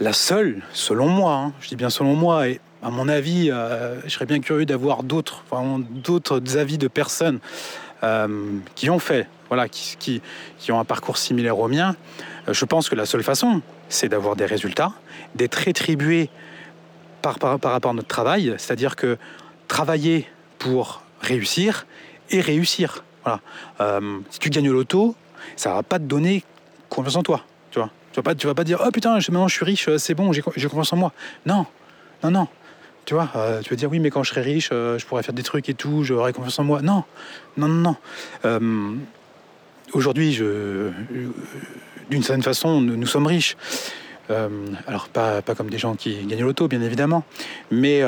la seule, selon moi, hein, je dis bien selon moi, et à mon avis, euh, je serais bien curieux d'avoir d'autres, d'autres avis de personnes euh, qui ont fait, voilà, qui, ont un parcours similaire au mien. Euh, je pense que la seule façon, c'est d'avoir des résultats, d'être rétribué par, par, par rapport à notre travail, c'est-à-dire que travailler pour réussir et réussir. Voilà. Euh, si tu gagnes l'auto, ça va pas te donner confiance en toi. Tu vois. Tu vas pas, tu vas pas dire oh putain, maintenant je suis riche, euh, c'est bon, j'ai confiance en moi. Non, non, non. Tu vois, euh, tu vas dire oui, mais quand je serai riche, je pourrais faire des trucs et tout, j'aurai confiance en moi. Non, non, non, non. Aujourd'hui, je, d'une certaine façon, nous, sommes riches. alors pas, pas comme des gens qui gagnent l'auto, bien évidemment, mais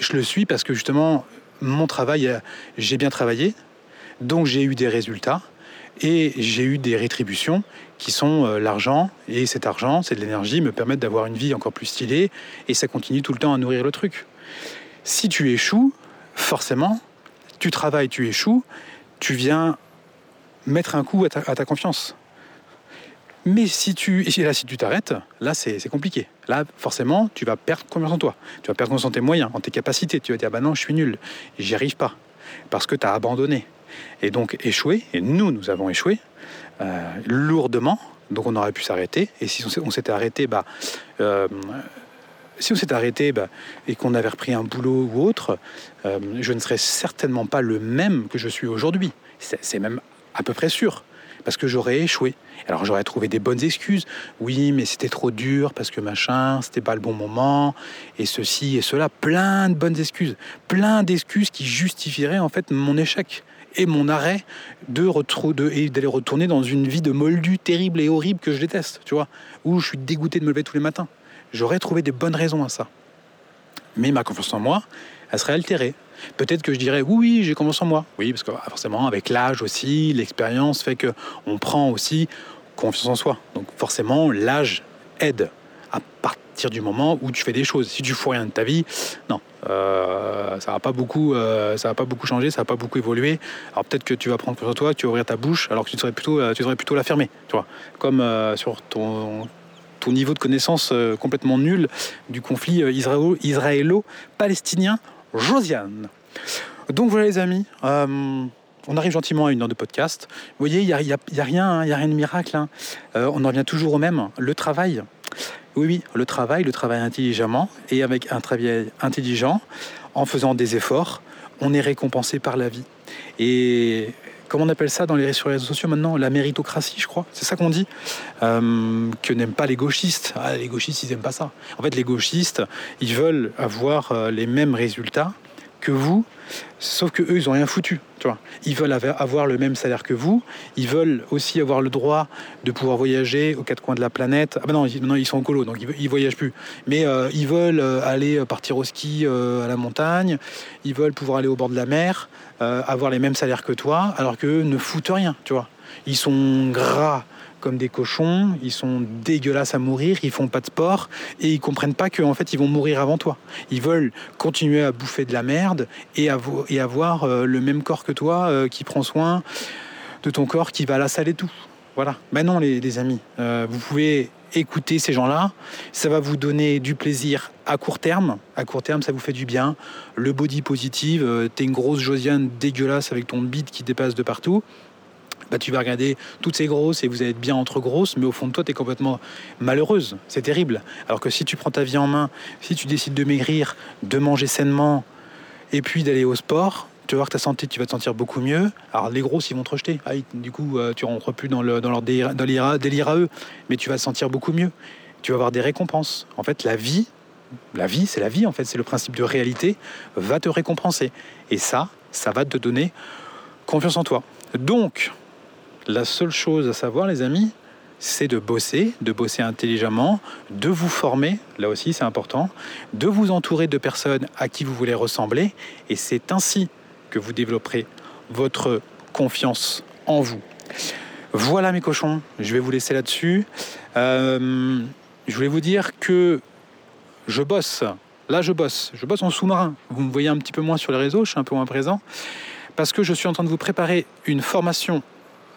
je le suis parce que justement, mon travail, euh, j'ai bien travaillé, donc j'ai eu des résultats et j'ai eu des rétributions qui sont euh, l'argent et cet argent, c'est de l'énergie, me permettent d'avoir une vie encore plus stylée et ça continue tout le temps à nourrir le truc. Si tu échoues, forcément, tu travailles, tu échoues, tu viens mettre un coup à ta confiance. Mais si tu, et là, si tu t'arrêtes, là, c'est compliqué. Là, forcément, tu vas perdre confiance en toi. Tu vas perdre confiance en tes moyens, en tes capacités. Tu vas dire, bah non, je suis nul, j'y arrive pas. Parce que tu as abandonné. Et donc, échoué, et nous, nous avons échoué, euh, lourdement. Donc, on aurait pu s'arrêter. Et si on s'était arrêté, bah, euh, si on s'était arrêté bah, et qu'on avait repris un boulot ou autre, euh, je ne serais certainement pas le même que je suis aujourd'hui. C'est même à peu près sûr parce que j'aurais échoué. Alors j'aurais trouvé des bonnes excuses. Oui, mais c'était trop dur parce que machin, c'était pas le bon moment, et ceci et cela. Plein de bonnes excuses. Plein d'excuses qui justifieraient en fait mon échec et mon arrêt de, de d'aller retourner dans une vie de moldu terrible et horrible que je déteste, tu vois, où je suis dégoûté de me lever tous les matins. J'aurais trouvé des bonnes raisons à ça. Mais ma confiance en moi, elle serait altérée. Peut-être que je dirais oui, oui, j'ai confiance en moi. Oui, parce que ah, forcément, avec l'âge aussi, l'expérience fait que on prend aussi confiance en soi. Donc forcément, l'âge aide à partir du moment où tu fais des choses. Si tu fous rien de ta vie, non, euh, ça va pas beaucoup, euh, ça va pas beaucoup changer, ça va pas beaucoup évoluer. Alors peut-être que tu vas prendre confiance en toi, tu vas ouvrir ta bouche, alors que tu devrais plutôt, euh, tu plutôt la fermer, tu vois. Comme sur ton ton niveau de connaissance complètement nul du conflit israélo-palestinien, Josiane. Donc voilà les amis, on arrive gentiment à une heure de podcast. Vous voyez, il n'y a, y a, rien, il a rien de miracle. Hein. on en revient toujours au même. Le travail, oui, oui, le travail, le travail intelligemment et avec un travail intelligent, en faisant des efforts, on est récompensé par la vie. Et comment on appelle ça dans les, sur les réseaux sociaux maintenant? La méritocratie, je crois. C'est ça qu'on dit? Euh, Que n'aiment pas les gauchistes. Ah, les gauchistes, ils n'aiment pas ça. En fait, les gauchistes, ils veulent avoir euh, les mêmes résultats que vous, sauf que eux, ils ont rien foutu. Ils veulent avoir le même salaire que vous. Ils veulent aussi avoir le droit de pouvoir voyager aux quatre coins de la planète. Ah ben non, ils sont en colo, donc ils, voyagent plus. Mais euh, ils veulent euh, aller partir au ski euh, à la montagne. Ils veulent pouvoir aller au bord de la mer, avoir les mêmes salaires que toi, alors qu'eux ne foutent rien. Tu. Ils sont gras comme des cochons, ils sont dégueulasses à mourir, ils font pas de sport et ils comprennent pas qu'en fait ils vont mourir avant toi. Ils veulent continuer à bouffer de la merde et, avoir euh, le même corps que toi euh, qui prend soin de ton corps, qui va la salle et tout. Voilà. Ben non les, amis, euh, vous pouvez écouter ces gens-là, ça va vous donner du plaisir à court terme. À court terme, ça vous fait du bien. Le body positive, t'es une grosse Josiane dégueulasse avec ton bide qui dépasse de partout bah, tu vas regarder toutes ces grosses et vous allez être bien entre grosses, mais au fond de toi, tu es complètement malheureuse. C'est terrible. Alors que si tu prends ta vie en main, si tu décides de maigrir, de manger sainement, et puis d'aller au sport, tu vas voir que ta santé, tu vas te sentir beaucoup mieux. Alors les grosses, ils vont te rejeter. Ah, du coup, euh, tu rentres plus dans, le, dans leur délire, délire à eux, mais tu vas te sentir beaucoup mieux. Tu vas avoir des récompenses. En fait, la vie, la vie, c'est la vie, en fait, c'est le principe de réalité, va te récompenser. Et ça, ça va te donner confiance en toi. Donc, la seule chose à savoir, les amis, c'est de bosser, de bosser intelligemment, de vous former, là aussi c'est important, de vous entourer de personnes à qui vous voulez ressembler, et c'est ainsi que vous développerez votre confiance en vous. Voilà mes cochons, je vais vous laisser là-dessus. Euh, je voulais vous dire que je bosse, là je bosse, je bosse en sous-marin. Vous me voyez un petit peu moins sur les réseaux, je suis un peu moins présent, parce que je suis en train de vous préparer une formation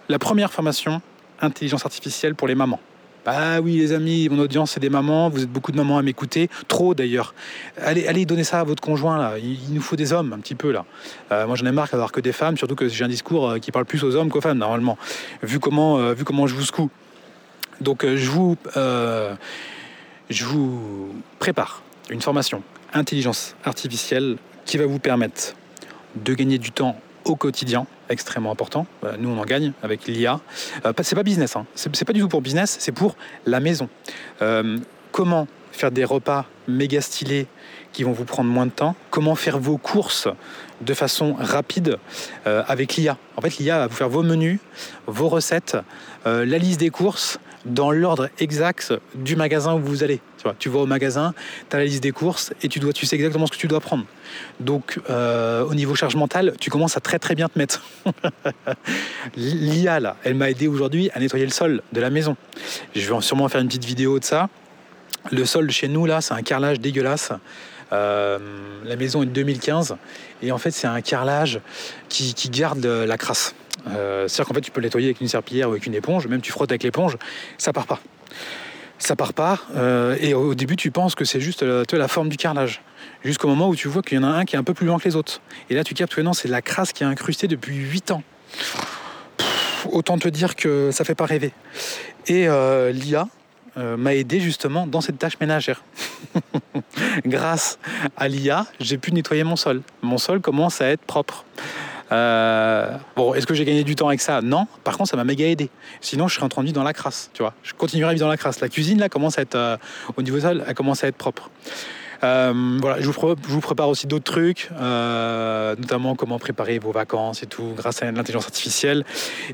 la première formation, intelligence artificielle pour les mamans. Ah oui les amis, mon audience c'est des mamans, vous êtes beaucoup de mamans à m'écouter, trop d'ailleurs. Allez, allez donner ça à votre conjoint là, il, nous faut des hommes un petit peu là. Euh, moi j'en ai marre d'avoir que des femmes, surtout que j'ai un discours euh, qui parle plus aux hommes qu'aux femmes normalement, vu comment, euh, vu comment je vous secoue. Donc je, vous, je vous prépare une formation intelligence artificielle qui va vous permettre de gagner du temps au quotidien, extrêmement important. Euh, nous, on en gagne avec l'IA. Euh, c'est pas business, hein. c'est pas du tout pour business, c'est pour la maison. Euh, comment faire des repas méga stylés qui vont vous prendre moins de temps? Comment faire vos courses de façon rapide avec l'IA En fait, l'IA va vous faire vos menus, vos recettes, la liste des courses dans l'ordre exact du magasin où vous allez. Tu, vas au magasin, tu as la liste des courses et tu, dois, tu sais exactement ce que tu dois prendre. Donc, euh, au niveau charge mentale, tu commences à très très bien te mettre. L'IA, elle m'a aidé aujourd'hui à nettoyer le sol de la maison. Je vais sûrement faire une petite vidéo de ça. Le sol chez nous, là, c'est un carrelage dégueulasse. Euh, la maison est de 2015 et en fait c'est un carrelage qui, garde la crasse. Euh, c'est-à-dire qu'en fait, tu peux nettoyer avec une serpillière ou avec une éponge, même tu frottes avec l'éponge, ça part pas. Ça part pas, euh, et au début, tu penses que c'est juste la, la forme du carrelage. Jusqu'au moment où tu vois qu'il y en a un qui est un peu plus loin que les autres. Et là, tu captes que non, c'est la crasse qui est incrustée depuis 8 ans. autant te dire que ça fait pas rêver. Et euh, l'IA, m'a aidé justement dans cette tâche ménagère. Grâce à l'IA, j'ai pu nettoyer mon sol. Mon sol commence à être propre. Euh, bon, est-ce que j'ai gagné du temps avec ça? Non. Par contre, ça m'a méga aidé. Sinon, je serais en train de vivre dans la crasse, tu vois. Je continuerai à vivre dans la crasse. La cuisine, là, commence à être, euh, au niveau sol, elle commence à être propre. Euh, voilà, je vous, prépare aussi d'autres trucs, notamment comment préparer vos vacances et tout grâce à l'intelligence artificielle.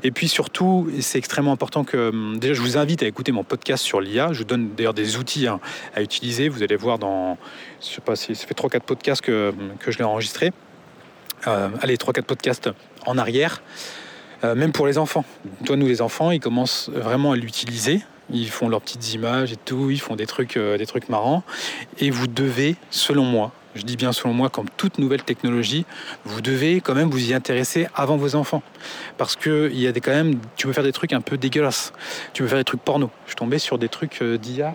Et puis surtout, c'est extrêmement important que hum, déjà je vous invite à écouter mon podcast sur l'IA. Je vous donne d'ailleurs des outils hein, à utiliser. Vous allez voir dans, je sais pas, ça fait 3-4 podcasts que, que je l'ai enregistré. Euh, allez, 3-4 podcasts en arrière. Euh, même pour les enfants. Toi, nous les enfants, ils commencent vraiment à l'utiliser. Ils font leurs petites images et tout, ils font des trucs, euh, des trucs marrants. Et vous devez, selon moi, je dis bien selon moi, comme toute nouvelle technologie, vous devez quand même vous y intéresser avant vos enfants. Parce que il y a des, quand même, tu peux faire des trucs un peu dégueulasses. Tu peux faire des trucs porno. Je tombé sur des trucs euh, d'IA.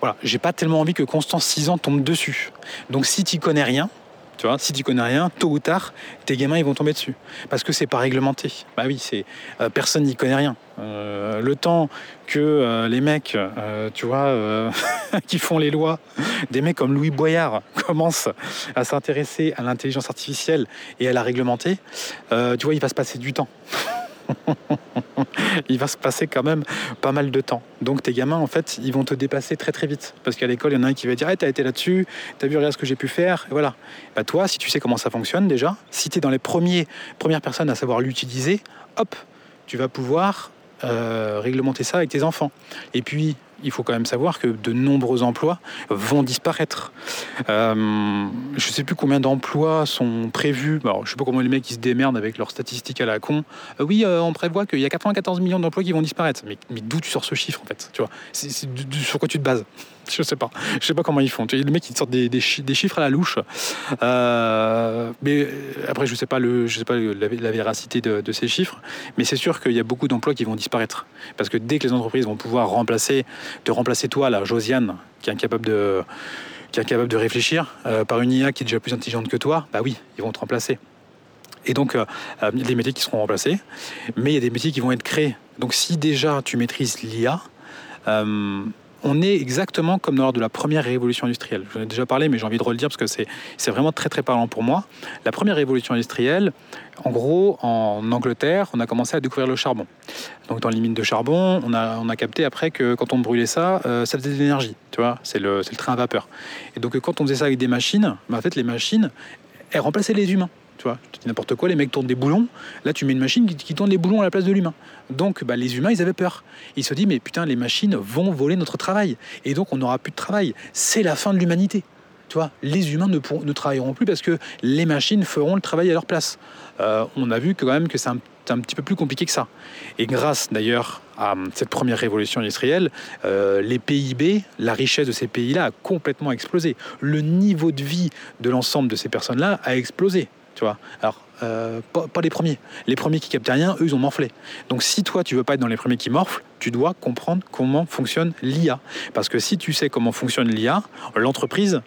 voilà, j'ai pas tellement envie que Constance 6 ans tombe dessus. Donc si tu connais rien, si tu connais rien, tôt ou tard, tes gamins ils vont tomber dessus. Parce que c'est pas réglementé. Bah oui, c'est euh, personne n'y connaît rien. Euh, le temps que euh, les mecs, tu qui font les lois, des mecs comme Louis Boyard commencent à s'intéresser à l'intelligence artificielle et à la réglementer, tu vois, il va se passer du temps. Il va se passer quand même pas mal de temps. Donc tes gamins, en fait, ils vont te dépasser très très vite. Parce qu'à l'école, il y en a un qui va dire hey, T'as été là-dessus, t'as vu, regarde ce que j'ai pu faire. Voilà. Bah, toi, si tu sais comment ça fonctionne déjà, si tu es dans les premiers, premières personnes à savoir l'utiliser, hop, tu vas pouvoir euh, réglementer ça avec tes enfants. Et puis, il faut quand même savoir que de nombreux emplois vont disparaître. Euh, je ne sais plus combien d'emplois sont prévus. Je ne sais pas comment les mecs se démerdent avec leurs statistiques à la con. Euh, oui, euh, on prévoit qu'il y a 94 millions d'emplois qui vont disparaître. Mais, d'où tu sors ce chiffre en fait? Tu vois Sur quoi tu te bases? Je sais pas. Je sais pas comment ils font. Les mecs ils sortent des, chiffres à la louche. mais après, je sais pas le, je sais pas la, véracité de, ces chiffres. Mais c'est sûr qu'il y a beaucoup d'emplois qui vont disparaître parce que dès que les entreprises vont pouvoir remplacer de remplacer toi, la Josiane, qui est incapable de, qui est incapable de réfléchir, euh, par une IA qui est déjà plus intelligente que toi, bah oui, ils vont te remplacer. Et donc, euh, euh, il des métiers qui seront remplacés, mais il y a des métiers qui vont être créés. Donc, si déjà tu maîtrises l'IA, on est exactement comme lors de la première révolution industrielle. J'en ai déjà parlé, mais j'ai envie de redire parce que c'est vraiment très très parlant pour moi. La première révolution industrielle, en gros, en Angleterre, on a commencé à découvrir le charbon. Donc dans les mines de charbon, on a, on a capté après que quand on brûlait ça, euh, ça faisait de l'énergie. Tu vois, c'est le, le, train à vapeur. Et donc quand on faisait ça avec des machines, bah, en fait les machines, elles remplaçaient les humains. Tu vois, dis n'importe quoi, les mecs tournent des boulons. Là, tu mets une machine qui, tourne les boulons à la place de l'humain. Donc, bah, les humains, ils avaient peur. Ils se disent, mais putain, les machines vont voler notre travail. Et donc, on n'aura plus de travail. C'est la fin de l'humanité. Tu vois, les humains ne, travailleront plus parce que les machines feront le travail à leur place. Euh, on a vu quand même que c'est un, petit peu plus compliqué que ça. Et grâce d'ailleurs à cette première révolution industrielle, euh, les PIB, la richesse de ces pays-là a complètement explosé. Le niveau de vie de l'ensemble de ces personnes-là a explosé. Alors, euh, pas, les premiers. Les premiers qui captent rien, eux, ils ont morflé. Donc, si toi, tu veux pas être dans les premiers qui morflent, tu dois comprendre comment fonctionne l'IA. Parce que si tu sais comment fonctionne l'IA, l'entreprise,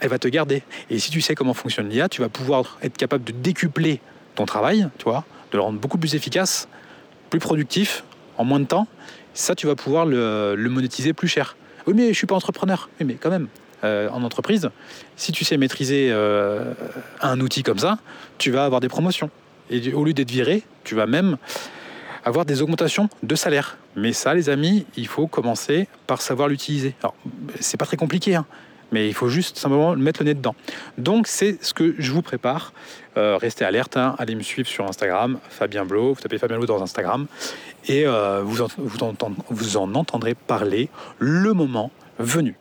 elle va te garder. Et si tu sais comment fonctionne l'IA, tu vas pouvoir être capable de décupler ton travail, tu vois, de le rendre beaucoup plus efficace, plus productif, en moins de temps. Ça, tu vas pouvoir le, le monétiser plus cher. Oui, mais je suis pas entrepreneur. Oui, mais quand même, euh, en entreprise, si tu sais maîtriser euh, un outil comme ça, tu vas avoir des promotions. Et au lieu d'être viré, tu vas même avoir des augmentations de salaire. Mais ça, les amis, il faut commencer par savoir l'utiliser. Alors, c'est pas très compliqué, hein, mais il faut juste simplement mettre le nez dedans. Donc, c'est ce que je vous prépare. Euh, restez alerte, hein. allez me suivre sur Instagram, Fabien Blo, vous tapez Fabien Blo dans Instagram, et vous, vous, vous en entendrez parler le moment venu.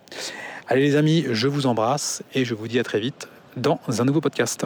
Allez les amis, je vous embrasse et je vous dis à très vite dans un nouveau podcast.